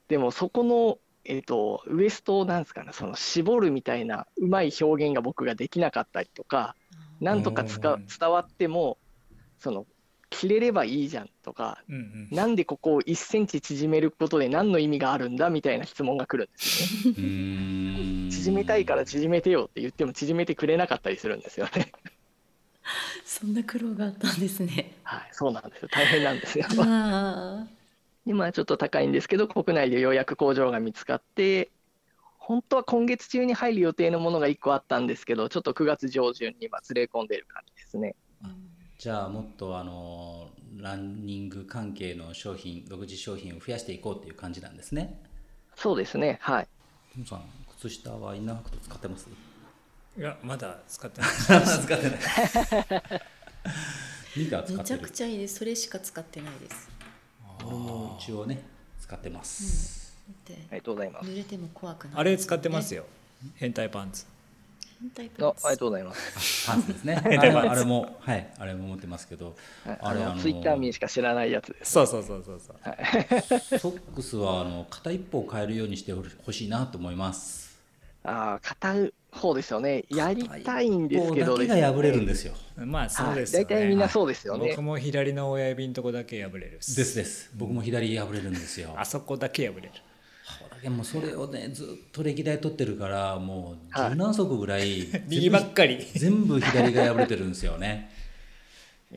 でもそこの、えーと、ウエストをなんですかね、その絞るみたいなうまい表現が僕ができなかったりとか、なんとか伝わっても、その切れればいいじゃんとか、うんうん、なんでここを1センチ縮めることで何の意味があるんだみたいな質問が来るんですよね。縮めたいから縮めてよって言っても縮めてくれなかったりするんですよね。そんな苦労があったんですね。はい、そうなんですよ。大変なんですよ。今はちょっと高いんですけど、国内でようやく工場が見つかって、本当は今月中に入る予定のものが1個あったんですけど、ちょっと9月上旬に今連れ込んでる感じですね。じゃあもっとあのランニング関係の商品独自商品を増やしていこうっていう感じなんですね。そうですね。はい。トムさん靴下はインナーファクト使ってます？いやまだ使ってない。<laughs> 使ってない。めちゃくちゃいいです。それしか使ってないです。俺も一応ね使ってます、うん、ありがとうございます？濡れても怖くない、ね、あれ使ってますよ。変態パンツありがとうございます。パンツですね。<laughs> あれも、はい、あれも持ってますけど。あれ、あの、ツイッター民しか知らないやつです。そうそうそうそうそう。<laughs> ソックスは、あの、片一方変えるようにしてほしいなと思います。ああ、片方ですよね。やりたいんですけどだけが破れるんですよ。まあ、そうです大体みんなそうですよね。僕も左の親指のとこだけ破れる。ですです。僕も左破れるんですよ。あそこだけ破れる。でもそれをねずっと歴代取ってるからもう十何足ぐらい、<laughs> 右ばっかり全部左が破れてるんですよね。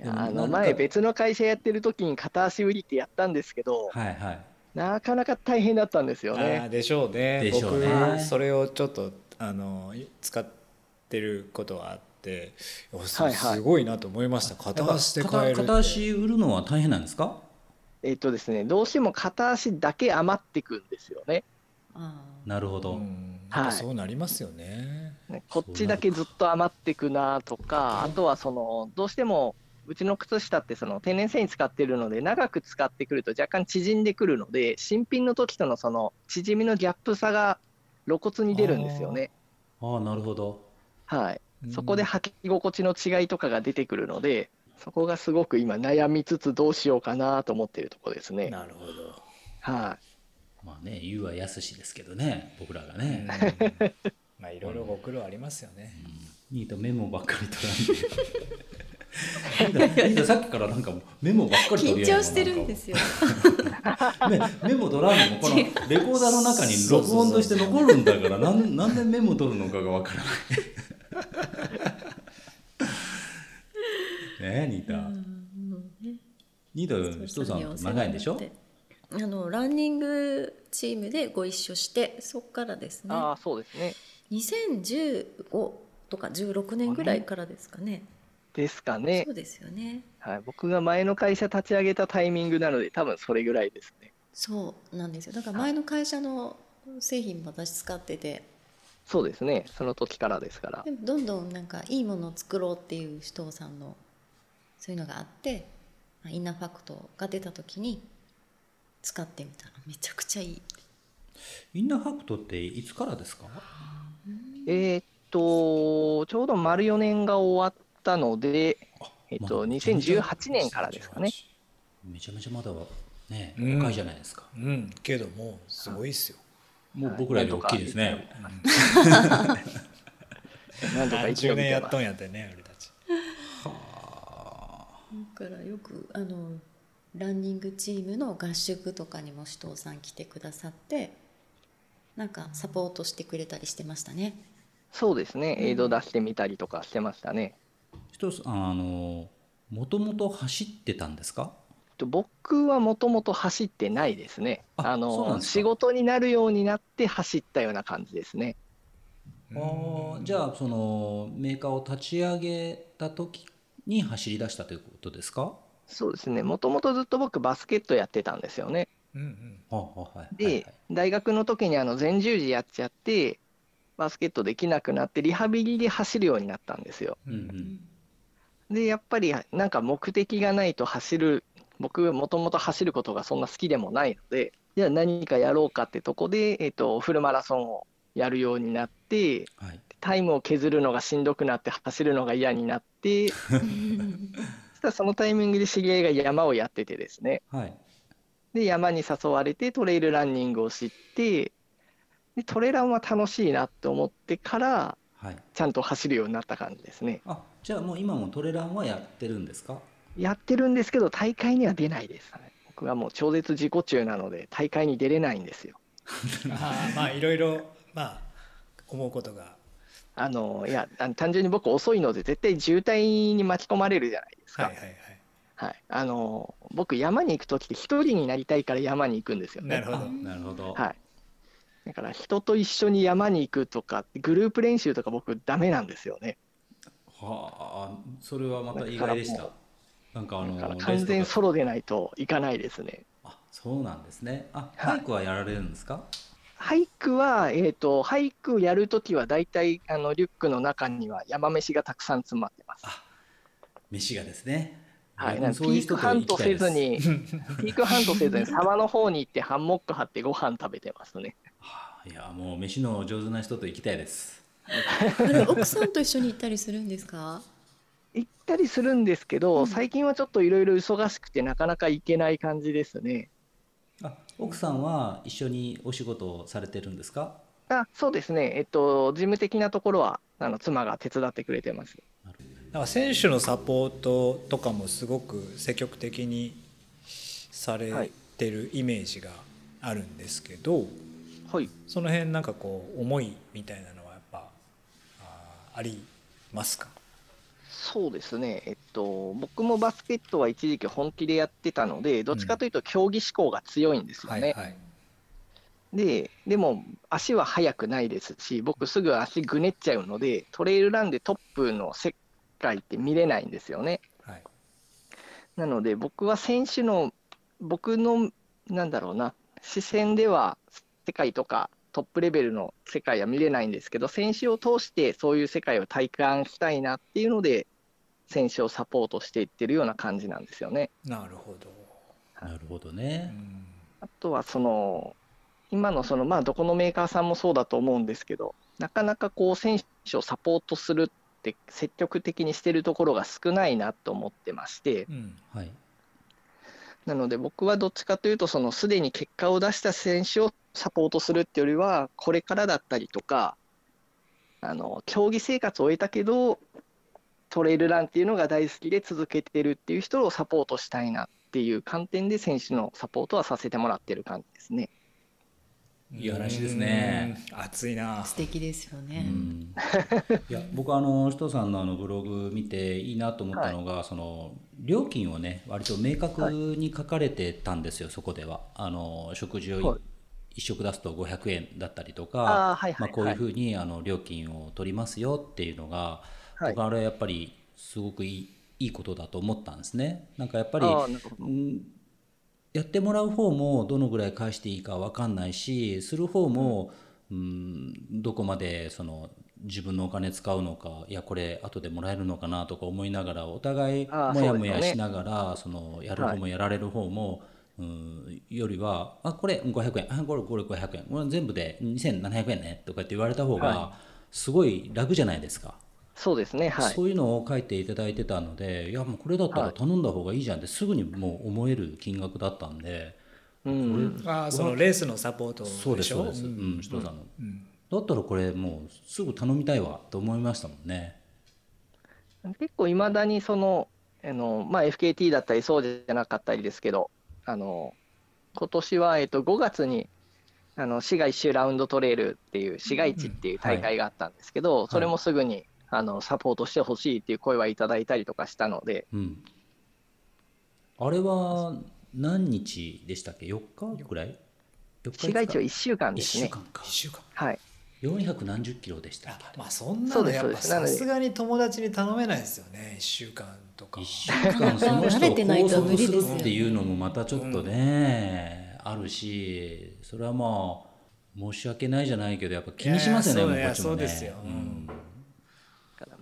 あの前別の会社やってる時に片足売りってやったんですけど、はいはい、なかなか大変だったんですよね。でしょうね。でしょうね。僕それをちょっとあの使ってることはあって、すごいなと思いました。片足で買える片足売るのは大変なんですか？えっとですね、どうしても片足だけ余ってくんですよね。なるほど、はい、そうなりますよね、こっちだけずっと余ってくなとかあとはそのどうしてもうちの靴下ってその天然繊維使ってるので長く使ってくると若干縮んでくるので新品の時とのその縮みのギャップ差が露骨に出るんですよね。ああなるほど。はい。そこで履き心地の違いとかが出てくるのでそこがすごく今悩みつつどうしようかなと思っているところですね。なるほど。はい、まあね言うはやすしですけどね僕らがね、まあいろいろご苦労ありますよね、うん、ニートメモばっかり取らんで。ニートさっきからなんかメモばっかり取り緊張してるんですよ。<laughs> ね、メモ取らんでもこのレコーダーの中に録音として残るんだからなんなんでメモ取るのかがわからない。<laughs> ねえニータ、ニータ人さん長いんでしょ？あのランニングチームでご一緒してそこからですね。あそうですね。2015とか16年ぐらいからですかね。ですかね。そうですよね、はい、僕が前の会社立ち上げたタイミングなので多分それぐらいですね。そうなんですよ。だから前の会社の製品も私使ってて。そうですね。その時からですから。でどんどんなんかいいものを作ろうっていう人さんのそういうのがあってインナーファクトが出た時に使ってみたらめちゃくちゃいい。インナーファクトっていつからですか？えー、っとちょうど丸4年が終わったので、えっと、2018年からですかね。めちゃめちゃまだね、若いじゃないですか。うん、けどもうすごいっすよ。もう僕らより大きいですね。<laughs> なんとか10年やっとんやってね、俺たち。だからよくあのランニングチームの合宿とかにも首藤さん来てくださってなんかサポートしてくれたりしてましたね。そうですね、映像出してみたりとかしてましたね。首藤さんあのもともと走ってたんですか？僕はもともと走ってないですね。あの仕事になるようになって走ったような感じですね。あじゃあそのメーカーを立ち上げた時に走り出したということですか？そうですね。もともとずっと僕バスケットやってたんですよね。で、大学の時にあの前十字やっちゃってバスケットできなくなってリハビリで走るようになったんですよ。うんうん、でやっぱりなんか目的がないと走る僕もともと走ることがそんな好きでもないのでじゃあ何かやろうかってとこで、えーと、フルマラソンをやるようになって、はい、タイムを削るのがしんどくなって走るのが嫌になって <laughs> たらそのタイミングで知り合いが山をやっててですね、はい、で山に誘われてトレイルランニングを知ってでトレランは楽しいなって思ってから、はい、ちゃんと走るようになった感じですねあじゃあもう今もトレランはやってるんですか？やってるんですけど、大会には出ないです。僕はもう超絶自己中なので、大会に出れないんですよ。<laughs> あまあ、いろいろ、まあ、思うことが。あのいや単純に僕遅いので絶対渋滞に巻き込まれるじゃないですか。はいはいはい。はい、あの僕山に行く時って一人になりたいから山に行くんですよね。なるほど。なるほど。はい。だから人と一緒に山に行くとかグループ練習とか僕ダメなんですよね。はあ、それはまた意外でした。なんかあの完全ソロでないといかないですね。あそうなんですね。あ俳句はやられるんですか、俳句は、えーと、俳句やるときは大体あのリュックの中には山飯がたくさん詰まってます。あ飯がですね。はい、なんピークハントせずに、<laughs> ピークハントせずに沢の方に行ってハンモック張ってご飯食べてますね。はあ、いやもう飯の上手な人と行きたいです。奥さんと一緒に行ったりするんですか？行ったりするんですけど、うん、最近はちょっといろいろ忙しくてなかなか行けない感じですね。あ奥さんは一緒にお仕事をされてるんですか？あそうですね、えっと、事務的なところはあの妻が手伝ってくれてます。なんか選手のサポートとかもすごく積極的にされてるイメージがあるんですけど、はい、その辺なんかこう思いみたいなのはやっぱあありますか？そうですね、えっと、僕もバスケットは一時期本気でやってたので、どっちかというと競技志向が強いんですよね。うんはいはい、ででも、足は速くないですし、僕、すぐ足ぐねっちゃうので、トレイルランでトップの世界って見れないんですよね。はい、なので、僕は選手の、僕の、なんだろうな、視線では世界とかトップレベルの世界は見れないんですけど、選手を通してそういう世界を体感したいなっていうので、選手をサポートしていってるような感じなんですよね。なるほど。なるほどね。あとはその今のそのまあどこのメーカーさんもそうだと思うんですけど、なかなかこう選手をサポートするって積極的にしてるところが少ないなと思ってまして、うん、はい。なので僕はどっちかというとそのすでに結果を出した選手をサポートするっていうよりはこれからだったりとかあの競技生活を終えたけどトレイルランっていうのが大好きで続けてるっていう人をサポートしたいなっていう観点で選手のサポートはさせてもらってる感じですね。いい話ですね。熱いな。素敵ですよね。いや、僕あの首藤さんのあのブログ見ていいなと思ったのが、はい、その料金をね割と明確に書かれてたんですよ、はい、そこでは。あの食事を一食出すと500円だったりとか、まあこういうふうにあの料金を取りますよっていうのが。はい、僕あれやっぱりすごくいいいいことだと思ったんですね。なんかやっぱり、うん、やってもらう方もどのぐらい返していいか分かんないしする方も、うん、どこまでその自分のお金使うのかいやこれ後でもらえるのかなとか思いながらお互いもやもやしながらそ、ね,、のやる方もやられる方も、はい、うんよりはあこれ500円あこれこれ500円これ全部で2700円ねとかって言われた方がすごい楽じゃないですか。そうですね、はい、そういうのを書いていただいてたのでいやもうこれだったら頼んだ方がいいじゃんってすぐにもう思える金額だったんで、うん、あそのレースのサポートそうですそうです、うん、首藤さんの、うん、だったらこれもうすぐ頼みたいわと思いましたもんね。結構いまだにそのあの、まあ、FKT だったりそうじゃなかったりですけどあの今年は、えっと、5月にあの市街一周ラウンドトレイルっていう市街地っていう大会があったんですけど、はい、それもすぐにあのサポートしてほしいっていう声はいただいたりとかしたので、うん、あれは何日でしたっけ？4日ぐらい？市街地は1週間ですね。1週間か。1週間はい。400何十キロでしたっけ？まあそんなのやっぱさすがに友達に頼めないですよね。1週間とか。1週間 <laughs> その人を拘束するっていうのもまたちょっとね、うん、あるしそれはまあ申し訳ないじゃないけどやっぱ気にしますよねこっちもね。そうですよ、うん、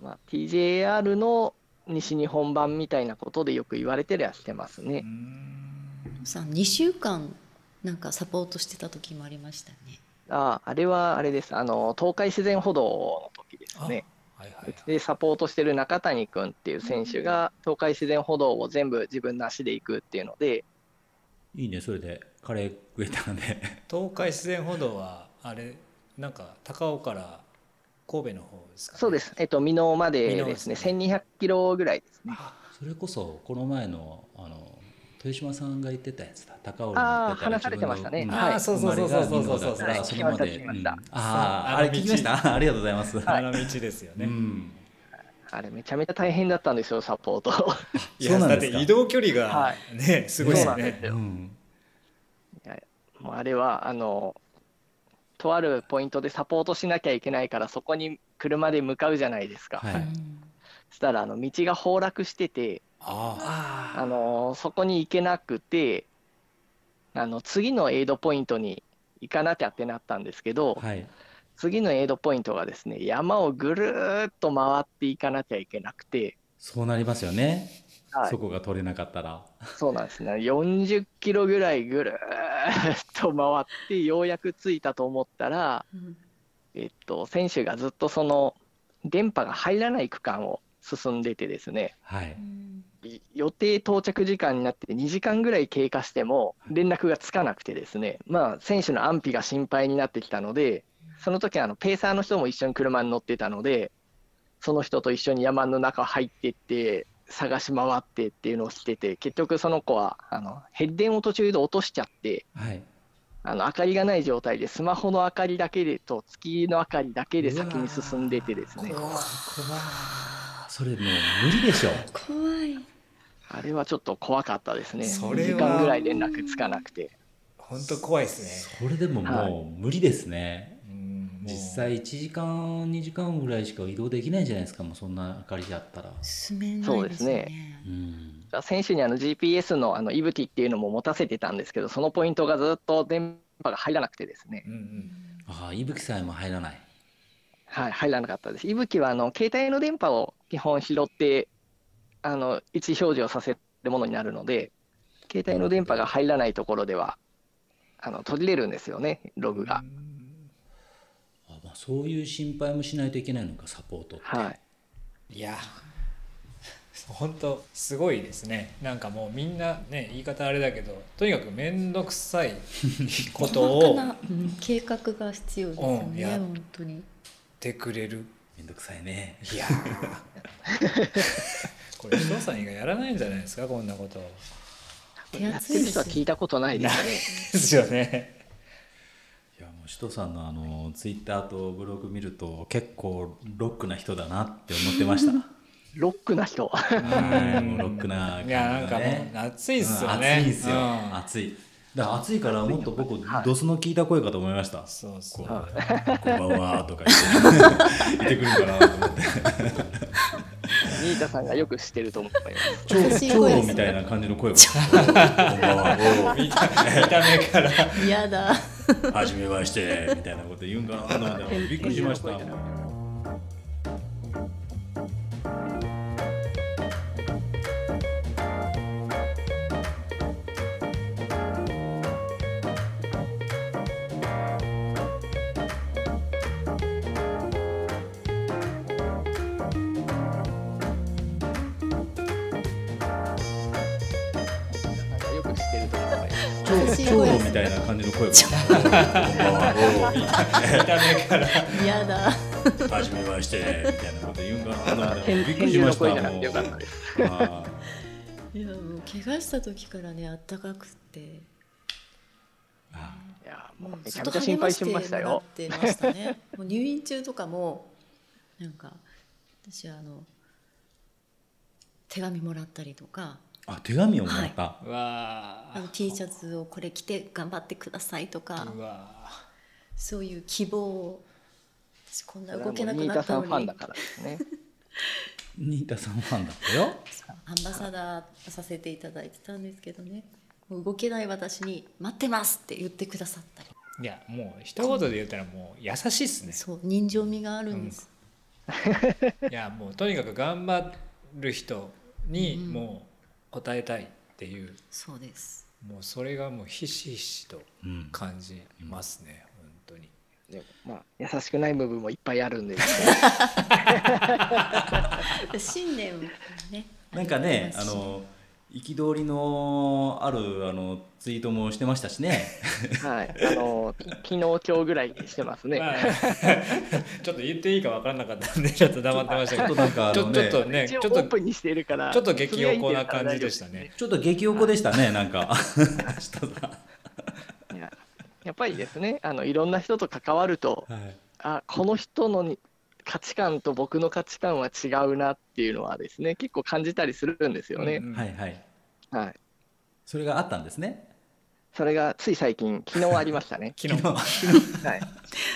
まあ TJR の西日本版みたいなことでよく言われてりゃしてますね。さ2週間なんかサポートしてた時もありましたね。ああれはあれです。あの東海自然歩道の時ですね。はいはい、でサポートしてる中谷君っていう選手が東海自然歩道を全部自分の足で行くっていうので。いいねそれで。カレー食えたんで。<laughs> 東海自然歩道はあれなんか高尾から神戸の方ですか、ね、そうです、えっと、美濃までですね、1200キロぐらいですね。それこそ、この前のあの豊島さんが言ってたやつだ、高尾ああ、話されてましたね。はい、そうそうそうそうそうそうそう、そのまで、ああ、あれ聞きました？ありがとうございます。あの道ですよね。あれめちゃめちゃ大変だったんですよ、サポート。いや、だって移動距離がね、すごいですね。もうあれはあのとあるポイントでサポートしなきゃいけないからそこに車で向かうじゃないですか。はい、そしたらあの道が崩落しててああのそこに行けなくてあの次のエイドポイントに行かなきゃってなったんですけど、はい、次のエイドポイントがですね山をぐるっと回っていかなきゃいけなくてそうなりますよね、はい、そこが取れなかったら。そうなんですね。40キロぐらいぐると回ってようやく着いたと思ったら、うん、えっと、選手がずっとその電波が入らない区間を進んでてですね、はい、予定到着時間になって2時間ぐらい経過しても連絡がつかなくてですね、まあ、選手の安否が心配になってきたのでその時あのペーサーの人も一緒に車に乗ってたのでその人と一緒に山の中入っていって探し回ってっていうのをしてて結局その子はあのヘッデンを途中で落としちゃって、はい、あの明かりがない状態でスマホの明かりだけでと月の明かりだけで先に進んでてですね。それもう無理でしょ。怖い。あれはちょっと怖かったですね。2時間ぐらい連絡つかなくて。本当怖いですね。それでももう無理ですね、はい実際1時間2時間ぐらいしか移動できないじゃないですか。もうそんな明かりだったら。進めないですね。そうですね、うん、選手にあの GPS のあの息吹っていうのも持たせてたんですけどそのポイントがずっと電波が入らなくてですね、うんうん、ああ息吹さえも入らない。はい入らなかったです。息吹はあの携帯の電波を基本拾ってあの位置表示をさせるものになるので携帯の電波が入らないところではあの途切れるんですよねログが。うんそういう心配もしないといけないのかサポートって、はい、いや。<laughs> 本当すごいですね。なんかもうみんなね言い方あれだけどとにかく面倒くさいことを <laughs> 計画が必要ですよね、うん、や本当に。てくれる。面倒くさいね。いや <laughs> これ翔さん以外やらないんじゃないですかこんなこと。やってる人は聞いたことないですねですよね首藤さんのあのツイッターとブログ見ると結構ロックな人だなって思ってました。<laughs> ロックな人。はいもうロックな感じ、ね、いやなんかもう暑いっすよね、暑いんすよ、暑いだから暑いからもっと僕、ドスの聞いた声かと思いました。そうそう。こんばんはとか言って <laughs> 言ってくるかなと思って。新田さんがよく知ってると思います。超超みたいな感じの声が。こんばんは。見た目から。嫌だ。<laughs> はじめましてみたいなこと言うんかなと思ってびっくりしました。<laughs> 長野みたいな感じの声がだ初めましてみたいなこと言う。んかなびっくりしましたもう。いやもう。怪我した時からねあったかくていやもう。めちゃめちゃ心配しましたよってましたねもう。入院中とかもなんか私あの手紙もらったりとかあ手紙をもらった、はい、わあの T シャツをこれ着て頑張ってくださいとか。そういう希望を私こんな動けなくなったのに。ニータさんファンだからですね。<laughs> ニータさんファンだったよ。アンバサダーさせていただいてたんですけどね。もう動けない私に「待ってます」って言ってくださったり。いやもう一言で言ったらもう優しいっすね。そう人情味があるんです、うん、いやもうとにかく頑張る人にもう応えたいっていう、うん、そうです。もうそれがもうひしひしと感じますね、うん、本当に。でまあ優しくない部分もいっぱいあるんで、<laughs> ね、信念ねなんかねあの憤りのあるあのツイートもしてましたしね。はい、あの昨日今日ぐらいしてますね。<laughs> ちょっと言っていいか分からなかったんでちょっと黙ってましたけど、ちょっとなんか、ね、ちょっとね、ちょっとオープンにしているから、ちょっと激おこな感じでしたね。ちょっと激おこでしたね、なんか。いややっぱりですね、あのいろんな人と関わると、はい、あこの人の価値観と僕の価値観は違うなっていうのはですね結構感じたりするんですよね。うんうん、はいはい。はい。それがあったんですね。それがつい最近昨日ありましたね。<laughs> 昨日。<laughs> はい。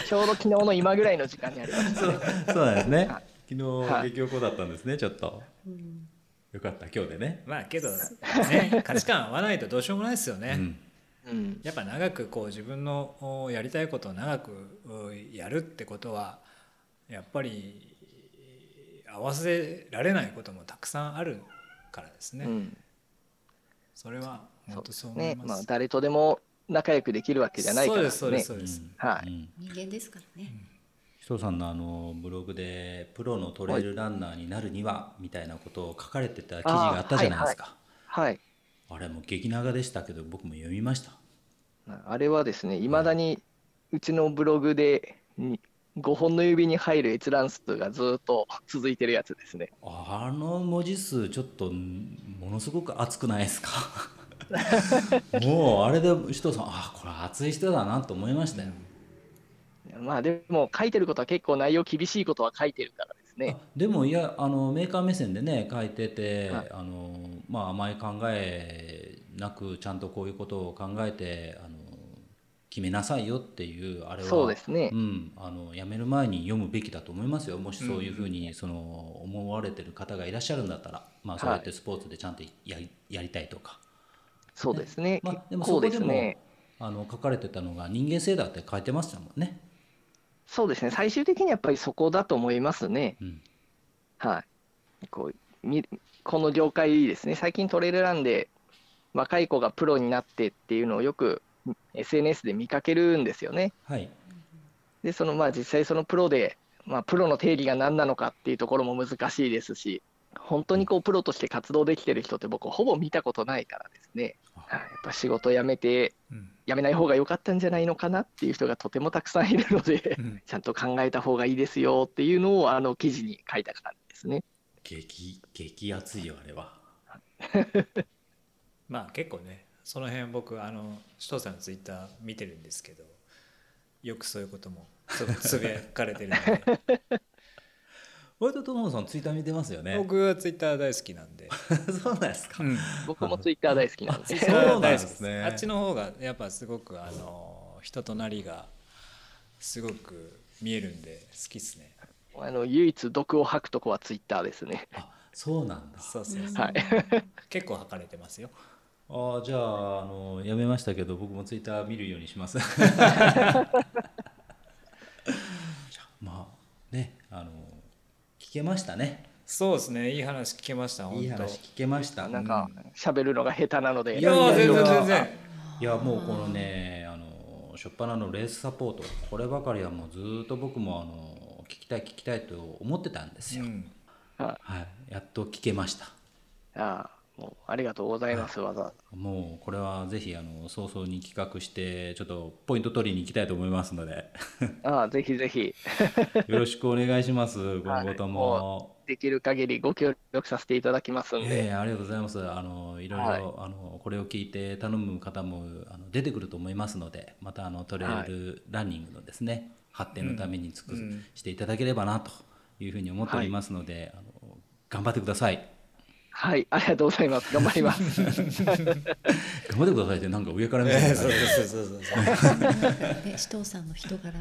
ちょうど昨日の今ぐらいの時間にありました、ね、<laughs> そうそうなんですね。はい、昨日激おこだったんですねちょっと。うんよかった今日でねまあけどね価値観合わないとどうしようもないですよね、うん、やっぱ長くこう自分のやりたいことを長くやるってことはやっぱり合わせられないこともたくさんあるからですね。うん、それは本当そう思います。ね、まあ誰とでも仲良くできるわけじゃないからね。そうですそうです、はい。人間ですからね。人さんのあのブログでプロのトレイルランナーになるにはみたいなことを書かれてた記事があったじゃないですか。はい、はい、あれも激長でしたけど僕も読みました。あれはですね、いまだにうちのブログで5本の指に入る閲覧数がずっと続いてるやつですね。あの文字数ちょっとものすごく熱くないですか？<laughs> もうあれで人さんあこれ熱い人だなと思いましたよ、まあでも書いてることは結構内容厳しいことは書いてるからですね。でもいやあのメーカー目線でね書いてて、はい、あのまあ甘い考えなくちゃんとこういうことを考えてあの決めなさいよっていうあれはそうですね、うん、あのやめる前に読むべきだと思いますよ。もしそういうふうにその思われてる方がいらっしゃるんだったら、まあ、そうやってスポーツでちゃんとやりやりたいとか。そうですね、まあ、でもそこでも、ね、あの書かれてたのが人間性だって書いてましたもんね。そうですね。最終的にやっぱりそこだと思いますね。うん、はい。こうみこの業界ですね。最近トレイルランで若い子がプロになってっていうのをよく SNS で見かけるんですよね。はい、でそのまあ実際そのプロで、まあ、プロの定義が何なのかっていうところも難しいですし本当にこうプロとして活動できてる人って僕ほぼ見たことないからですね、はい、やっぱ仕事辞めて、辞めない方が良かったんじゃないのかなっていう人がとてもたくさんいるので、うん、ちゃんと考えた方がいいですよっていうのをあの記事に書いた感じですね。激激アツいよあれは。<laughs> まあ結構ねその辺僕あの首藤さんのツイッター見てるんですけどよくそういうこともつぶやかれてるので。割と友野さんツイッター見てますよね。僕はツイッター大好きなんで。<laughs> そうなんですか、うん、僕もツイッター大好きなんで。そうなんですね。あっちの方がやっぱすごくあの人となりがすごく見えるんで好きですね。あの唯一毒を吐くとこはツイッターですね。あそうなんだ。そうそう。はい、結構吐かれてますよあじゃああのやめましたけど僕もツイッター見るようにします。まあねあの聞けましたね。そうですねいい話聞けましたいい話聞けました。なんか喋るのが下手なので。いや全然全然。いやもうこのねあの初っ端のレースサポートこればかりはもうずっと僕もあの聞きたい聞きたいと思ってたんですよ、うん、はい、やっと聞けました。ああもうありがとうございます、わざもうこれはぜひあの早々に企画してちょっとポイント取りに行きたいと思いますので。<laughs> ああぜひぜひ。<laughs> よろしくお願いします今後とも、できる限りご協力させていただきますんで、えー、ありがとうございます。あのいろいろ、はい、あのこれを聞いて頼む方もあの出てくると思いますのでまたあのトレイルランニングのですね、はい、発展のために尽くしていただければなというふうに思っておりますので、はい、あの頑張ってください。はい、ありがとうございます。頑張ります。<laughs> 頑張ってくださいって、なんか上から見て、ね。そうそうそうそう。<laughs> ね、首藤さんの人柄。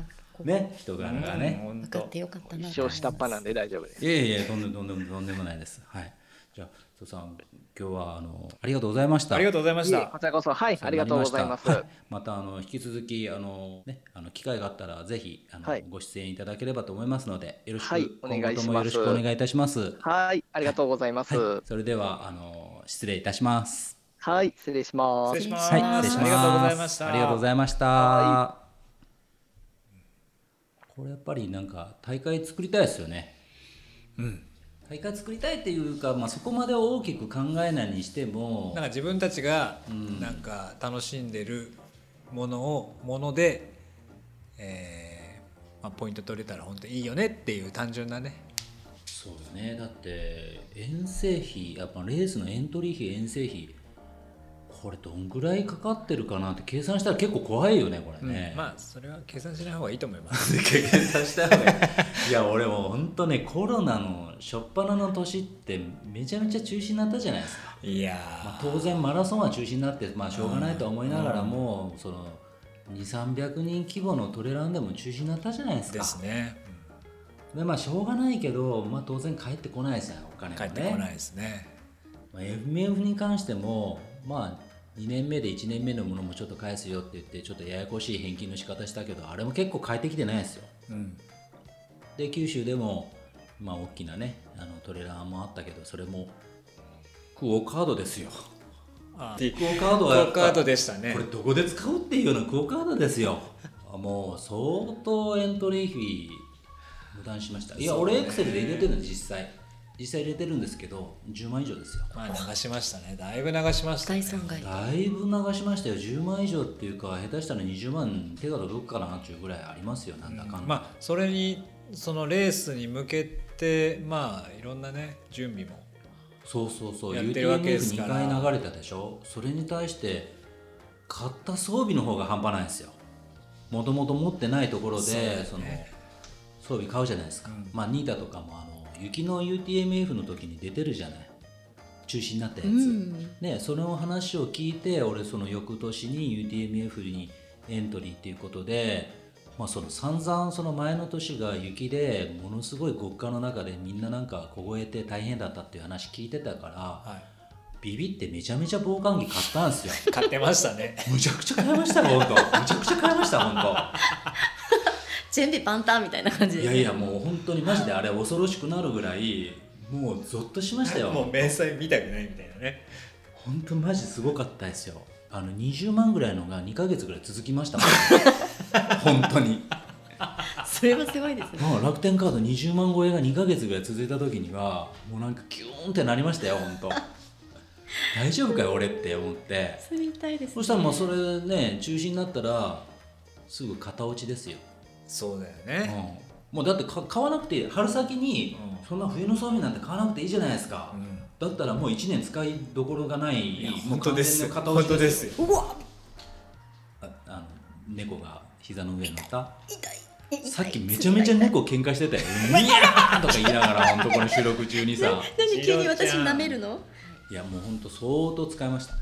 ね、人柄がね。分かってよかったな。一生下っ端なんで大丈夫です。いえいえ、とんでもとんでもとんでもないです。はい。じゃあ、戸さん、今日はあのありがとうございました。ありがとうございました。こちらこそ、はい、ありがとうございます。はい、またあの引き続きあのねあの機会があったらぜひあの、はい、ご出演いただければと思いますのでよろしく、はい、お願いします。よろしくお願いいたします。はい、ありがとうございます。それではあの失礼いたします。はい、失礼します。失礼します。はい、失礼します。ありがとうございました。ありがとうございました。これやっぱりなんか大会作りたいですよね。うん。大会作りたいっていうか、まあ、そこまで大きく考えないにしてもなんか自分たちがなんか楽しんでるものをもので、えーまあ、ポイント取れたら本当いいよねっていう単純なね。そうね。だって遠征費やっぱレースのエントリー費遠征費これどんぐらいかかってるかなって計算したら結構怖いよねこれね、うん、まあそれは計算しない方がいいと思います。<laughs> 計算した方がいい。いや俺も本当ねコロナの初っ端の年ってめちゃめちゃ中止になったじゃないですか。いや、まあ、当然マラソンは中止になってまあしょうがないと思いながらも、うん、その2300人規模のトレランでも中止になったじゃないですか。ですね、でまあしょうがないけど、まあ、当然帰ってこないですよお金もね。帰ってこないですね、まあ、FMF に関してもまあ2年目で1年目のものもちょっと返すよって言ってちょっとややこしい返金の仕方したけどあれも結構返ってきてないですよ、うん、で九州でもまあ大きなねあのトレーラーもあったけどそれもクオカードですよ。あクオカードはクオカードでしたね。これどこで使うっていうようなクオカードですよ。もう相当エントリー費無駄にしました。いや、俺エクセルで入れてるの実際実際入れてるんですけど10万以上ですよ。まあ流しましたね。だいぶ流しました、ね、大損害だいぶ流しましたよ。10万以上っていうか下手したら20万手が届くかなっていうぐらいありますよなんだかんだ、うん、まあそれにそのレースに向けてまあいろんなね準備もそうそうそう。UTMF2 回流れたでしょ。それに対して買った装備の方が半端ないですよ。もともと持ってないところでそ、ね,、の装備買うじゃないですか、うん、まあニータとかもあの雪の UTMF の時に出てるじゃない。中止になったやつ、うん、ね、その話を聞いて俺その翌年に UTMF にエントリーっていうことで、まあ、その散々その前の年が雪でものすごい極寒の中でみんななんか凍えて大変だったっていう話聞いてたから、はい、ビビってめちゃめちゃ防寒着買ったんですよ。<laughs> 買ってましたね。むちゃくちゃ買いましたよ本当。むちゃくちゃ買いました本当準備万端みたいな感じで、いやいやもう本当にマジであれ恐ろしくなるぐらいもうゾッとしましたよ。もう明細見たくないみたいなね。本当マジすごかったですよ。あの20万ぐらいのが2か月ぐらい続きましたもん <laughs> 本当に。それはすごいですね、まあ、楽天カード20万超えが2か月ぐらい続いた時にはもうなんかキューンってなりましたよ本当。大丈夫かよ俺って思って。それ痛いです、ね、そしたらもうそれね中止になったらすぐ型落ちですよそうだよね、うん、もうだって買わなくて春先にそんな冬の装備なんて買わなくていいじゃないですか、うん、だったらもう1年使いどころがないもう完全な片落ちですよ。うわああの猫が膝の上に乗った。さっきめちゃめちゃ猫喧嘩してたよ「ニヤー!」とか言いながら本当この収録中にさ。<laughs> 何急に私舐めるの？いやもう本当相当使いました。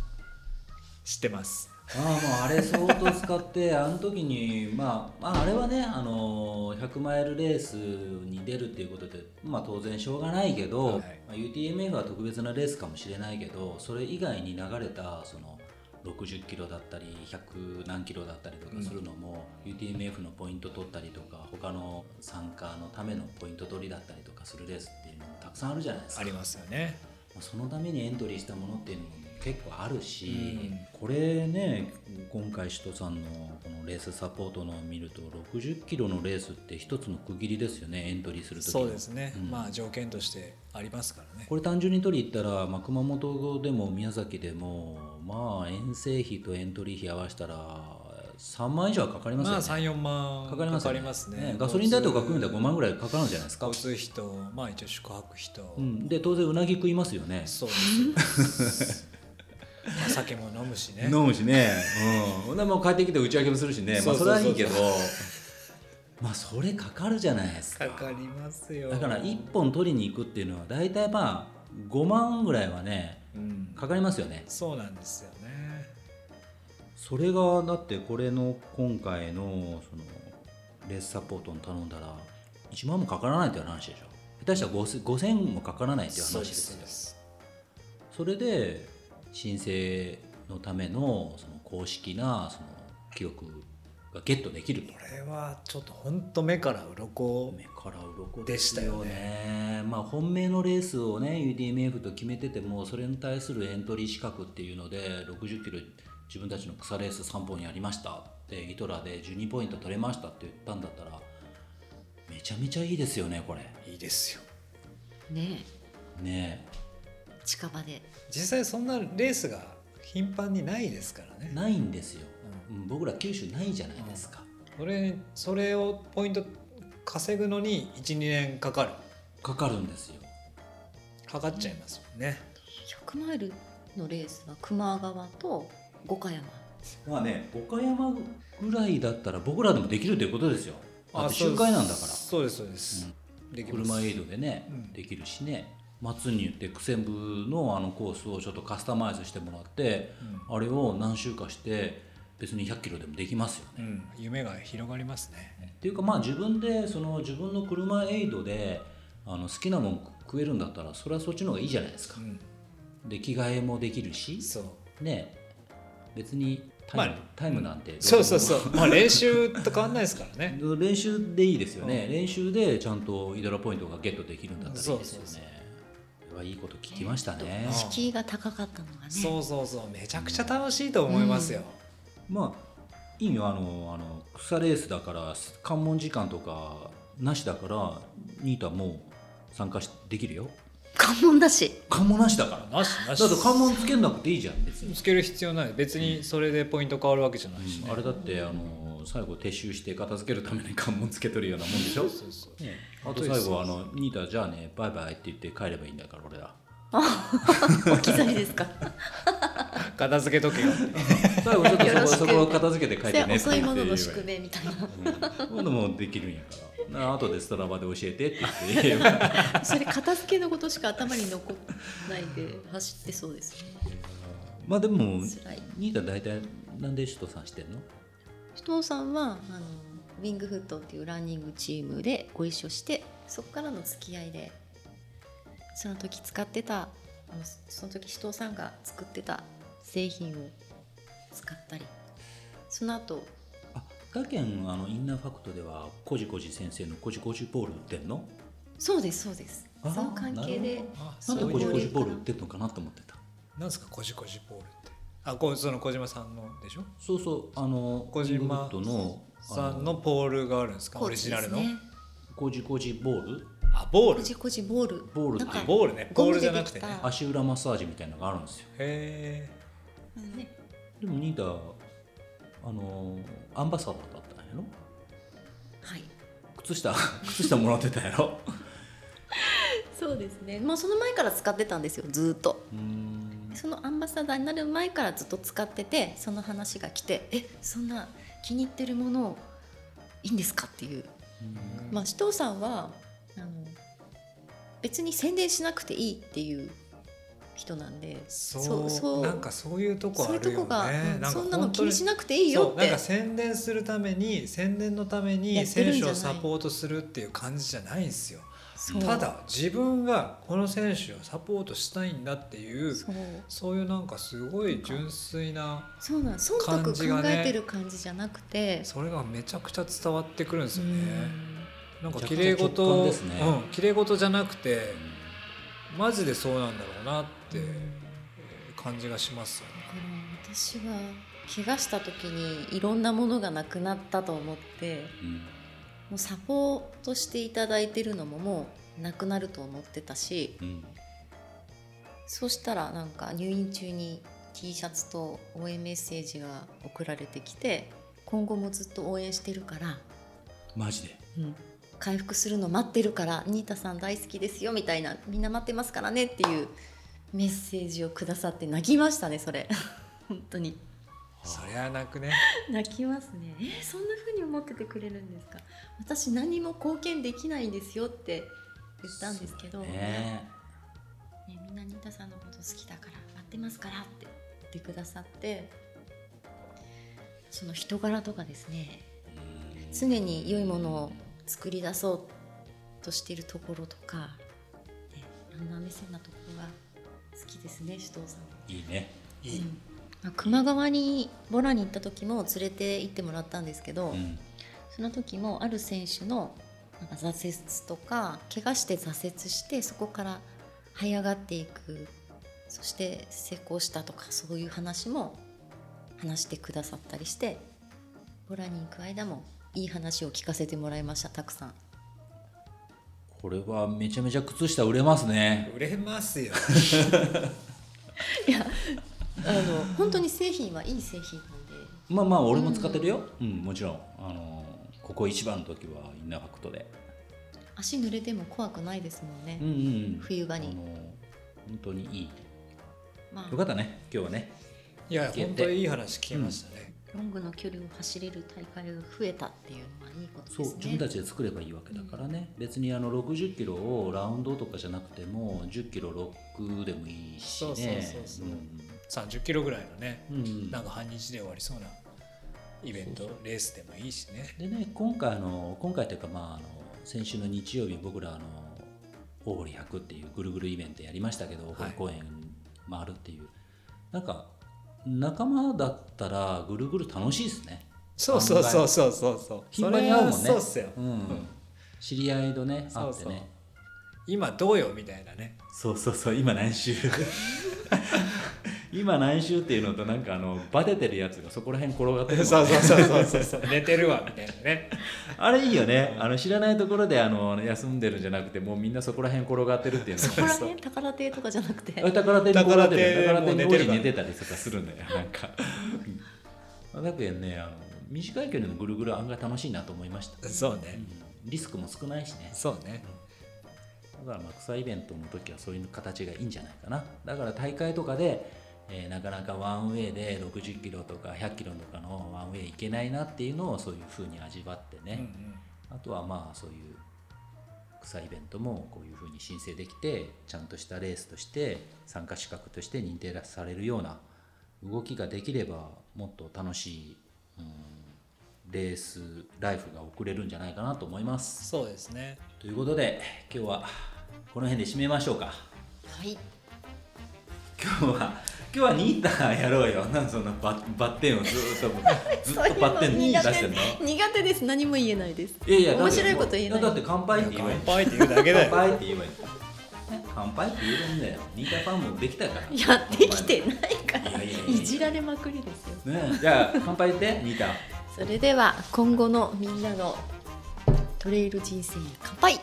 知ってますああもうあれ相当使ってあの時に、まあ、まああれはねあの100マイルレースに出るっていうことで、まあ、当然しょうがないけど、はい、まあ、UTMF は特別なレースかもしれないけどそれ以外に流れたその60キロだったり100何キロだったりとかするのも、うん、UTMF のポイント取ったりとか他の参加のためのポイント取りだったりとかするレースっていうのもたくさんあるじゃないですか。ありますよね。そのためにエントリーしたものっていうのも結構あるし、これね今回首都さんのこのレースサポートのを見ると60キロのレースって一つの区切りですよねエントリーする時そうですね、うん、まあ条件としてありますからねこれ単純に取りいったら、まあ、熊本でも宮崎でもまあ遠征費とエントリー費合わせたら3万以上はかかりますよね。まあ、3、4万かかります、ね,、りますね。ガソリン代とか含めたら5万ぐらいかかるんじゃないですか。交通費と、まあ一応宿泊費と。うん、で、当然うなぎ食いますよね。そうです。<laughs> お酒も飲むしね。飲むしね。うん。でも帰ってきて打ち上げもするしね。まあそれはいいけど。まあそれかかるじゃないですか。かかりますよ。だから1本取りに行くっていうのは大体まあ5万ぐらいはね、うん、かかりますよね。そうなんですよそれがだってこれの今回のそのレースサポートに頼んだら1万もかからないという話でしょ下手したら5000もかからないという話ですよそれで申請のためのその公式なその記録がゲットできると。これはちょっと本当目から鱗目から鱗でしたよね。まあ本命のレースをね UDMF と決めててもそれに対するエントリー資格っていうので60キロ自分たちの草レース3本やりました。ってイトラで12ポイント取れましたって言ったんだったらめちゃめちゃいいですよねこれ。いいですよ。ねえ。ねえ近場で。実際そんなレースが頻繁にないですからね。ないんですよ、うん、僕ら九州ないじゃないですか、うん、それそれをポイント稼ぐのに12年かかる。かかるんですよ。かかっちゃいますもんね。100マイルのレースは球磨川と五箇山。まあね五箇山ぐらいだったら僕らでもできるということですよ。あって周回なんだから。そうですそうです、うん、車エイドでね、うん、できるしね松に言って苦戦部のあのコースをちょっとカスタマイズしてもらって、うん、あれを何周かして別に100キロでもできますよね、夢が広がりますね。っていうかまあ自分でその自分の車エイドであの好きなもん食えるんだったらそれはそっちの方がいいじゃないですか、で着替えもできるしね。別にタイムまあ、タイムなんてそうそうそう、<laughs> まあ、練習と変わんないですからね。練習でいいですよね、うん、練習でちゃんとイドラポイントがゲットできるんだったらいいですよねはい。い。こと聞きましたね敷居が高かったのがね。そうそうそう。めちゃくちゃ楽しいと思いますよ、うん、まあいいよあのあの草レースだから関門時間とかなしだからニータも参加しできるよ。関門なし？関門なしだから。なしなし。だって関門つけなくていいじゃん。別に。つける必要ない。別にそれでポイント変わるわけじゃないし、ね。うん、あれだってあの最後撤収して片付けるために関門つけとるようなもんでしょ？そうそうね、あと最後あの「ニータじゃあねバイバイ」って言って帰ればいいんだから俺ら。置き去りですか？片付けとけよ最後ちょっとそこそこを片付けて帰ってね。遅いものの宿命みたいな、うん、もできるんやから。後でストラバで教えてって言って。<laughs> それ片付けのことしか頭に残らないで走ってそうですね。まあでもニータ大体なんで首藤さんしてんの？首藤さんはあのウィングフットっていうランニングチームでご一緒してそこからの付き合いでその時使ってたあのその時首藤さんが作ってた製品を使ったり。その後あ他県あのインナーファクトではコジコジ先生のコジコジボール売ってんの？そうですそうです。その関係でなんでコジコジボール売ってんのかなと思ってた？なんですかコジコジボールってあこその小島さんのでしょ？そうそうあの小島のさんのポールがあるんですか？オリジナルの？コジコジボール？あボール。こじこじボール。ボールってボールね。ボールじゃなくてね。足裏マッサージみたいなのがあるんですよ。へえ、ね、で。もニータあのアンバサダーだったんやろ？はい。靴下 <laughs> 靴下もらってたやろ？そうですね。もうその前から使ってたんですよずっとそのアンバサダーになる前からずっと使っててその話が来てえそんな気に入ってるものをいいんですかっていう。まあ首藤さんはあの別に宣伝しなくていいっていう人なんでそうそうなんかそういうとこあるよね。そういうとこが、うん、そんなの気にしなくていいよって。なんか宣伝するために宣伝のために選手をサポートするっていう感じじゃないんですよただ自分がこの選手をサポートしたいんだっていうそう。いうなんかすごい純粋な感じがね考えてる感じじゃなくてそれがめちゃくちゃ伝わってくるんですよね。なんか綺麗事、ね、うん、綺麗事じゃなくてマジでそうなんだろうなって感じがしますよね。私は怪我した時にいろんなものがなくなったと思って、うん、もうサポートしていただいてるのももうなくなると思ってたし、うん、そうしたらなんか入院中に T シャツと応援メッセージが送られてきて今後もずっと応援してるからマジで、うん、回復するの待ってるからニータさん大好きですよみたいなみんな待ってますからねっていうメッセージをくださって泣きましたねそれ。<laughs> 本当にそりゃ泣くね。泣きますね。えそんな風に思っててくれるんですか？私何も貢献できないんですよって言ったんですけど、ね、ね、みんなニータさんのこと好きだから待ってますからって言ってくださって。その人柄とかですね。常に良いものを作り出そうとしているところとか、ね、ランナー目線なところが好きですね首藤さん。いいね。いい、うん、球磨川にボラに行った時も連れて行ってもらったんですけど、うん、その時もある選手のなんか挫折とか怪我して挫折してそこから這い上がっていく。そして成功したとかそういう話も話してくださったりしてボラに行く間もいい話を聞かせてもらいましたたくさん。これはめちゃめちゃ靴下売れますね。売れますよ。<laughs> <laughs> <laughs> いやあの本当に製品はいい製品なんで。まあまあ俺も使ってるよ、うん、うん、もちろん。あのここ一番の時はインナーファクトで。足濡れても怖くないですもんね、うんうんうん、冬場に。あの本当にいい、まあ、よかったね今日はね。いや本当にいい話聞きましたね、ロングの距離を走れる大会が増えたっていうのはいいことですね。そう自分たちで作ればいいわけだからね、うん、別にあの60キロをラウンドとかじゃなくても10キロロックでもいいしね。そうそうそうそう、うん、30キロぐらいのね、うん、なんか半日で終わりそうなイベントレースでもいいしね。でね今回の今回というかまああの先週の日曜日僕らあの大堀100っていうぐるぐるイベントやりましたけど大堀公園回るっていう、はい、なんか仲間だったらぐるぐる楽しいですね。そうそうそうそうそうそう。頻繁に会うもんね。そうっすよ、うん、知り合いとね会ってね。今どうよみたいなね。そうそうそう。今何週？<laughs> 今何週っていうのとなんかあのバテてるやつがそこら辺転がってる、<laughs> そうそうそうそうそう。寝てるわみたいなね。あれいいよね。あの知らないところであの休んでるんじゃなくてもうみんなそこら辺転がってるっていうのそこら辺宝亭とかじゃなくて。宝亭に転がってる宝亭に王子寝てたりとかするんだよ。なんか。だけどねあの短い距離のぐるぐる案外楽しいなと思いました、そうね、うん、リスクも少ないしね。そうね、だからまあ草イベントの時はそういう形がいいんじゃないかな。だから大会とかでえー、なかなかワンウェイで60キロとか100キロとかのワンウェイ行けないなっていうのをそういうふうに味わってね、うんうん、あとはまあそういう草イベントもこういうふうに申請できてちゃんとしたレースとして参加資格として認定されるような動きができればもっと楽しい、うん、レースライフが送れるんじゃないかなと思います。そうですねということで今日はこの辺で締めましょうか。はい今日は今日はニータやろうよ。なんそんなババッテンを <laughs> ずっとずっとバッテン出してんの？苦手です。何も言えないです。いやいや面白いこと言えない。だって乾杯って言えばいい乾杯って言うだけだよ。乾杯って言えばいい乾杯って言えるんだよ。ニータファンもできたから。いやできてないから。いじられまくりですよ、ね、じゃあ乾杯ってニータ。それでは今後のみんなのトレイル人生乾杯。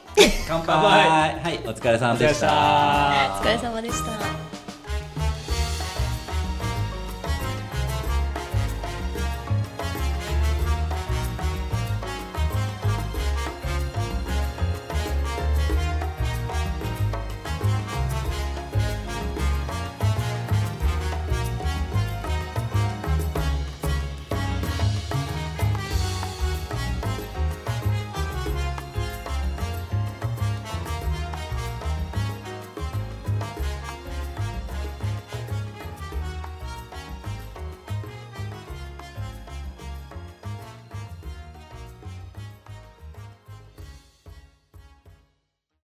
乾杯。はいお疲れ様でした。お疲れ様でした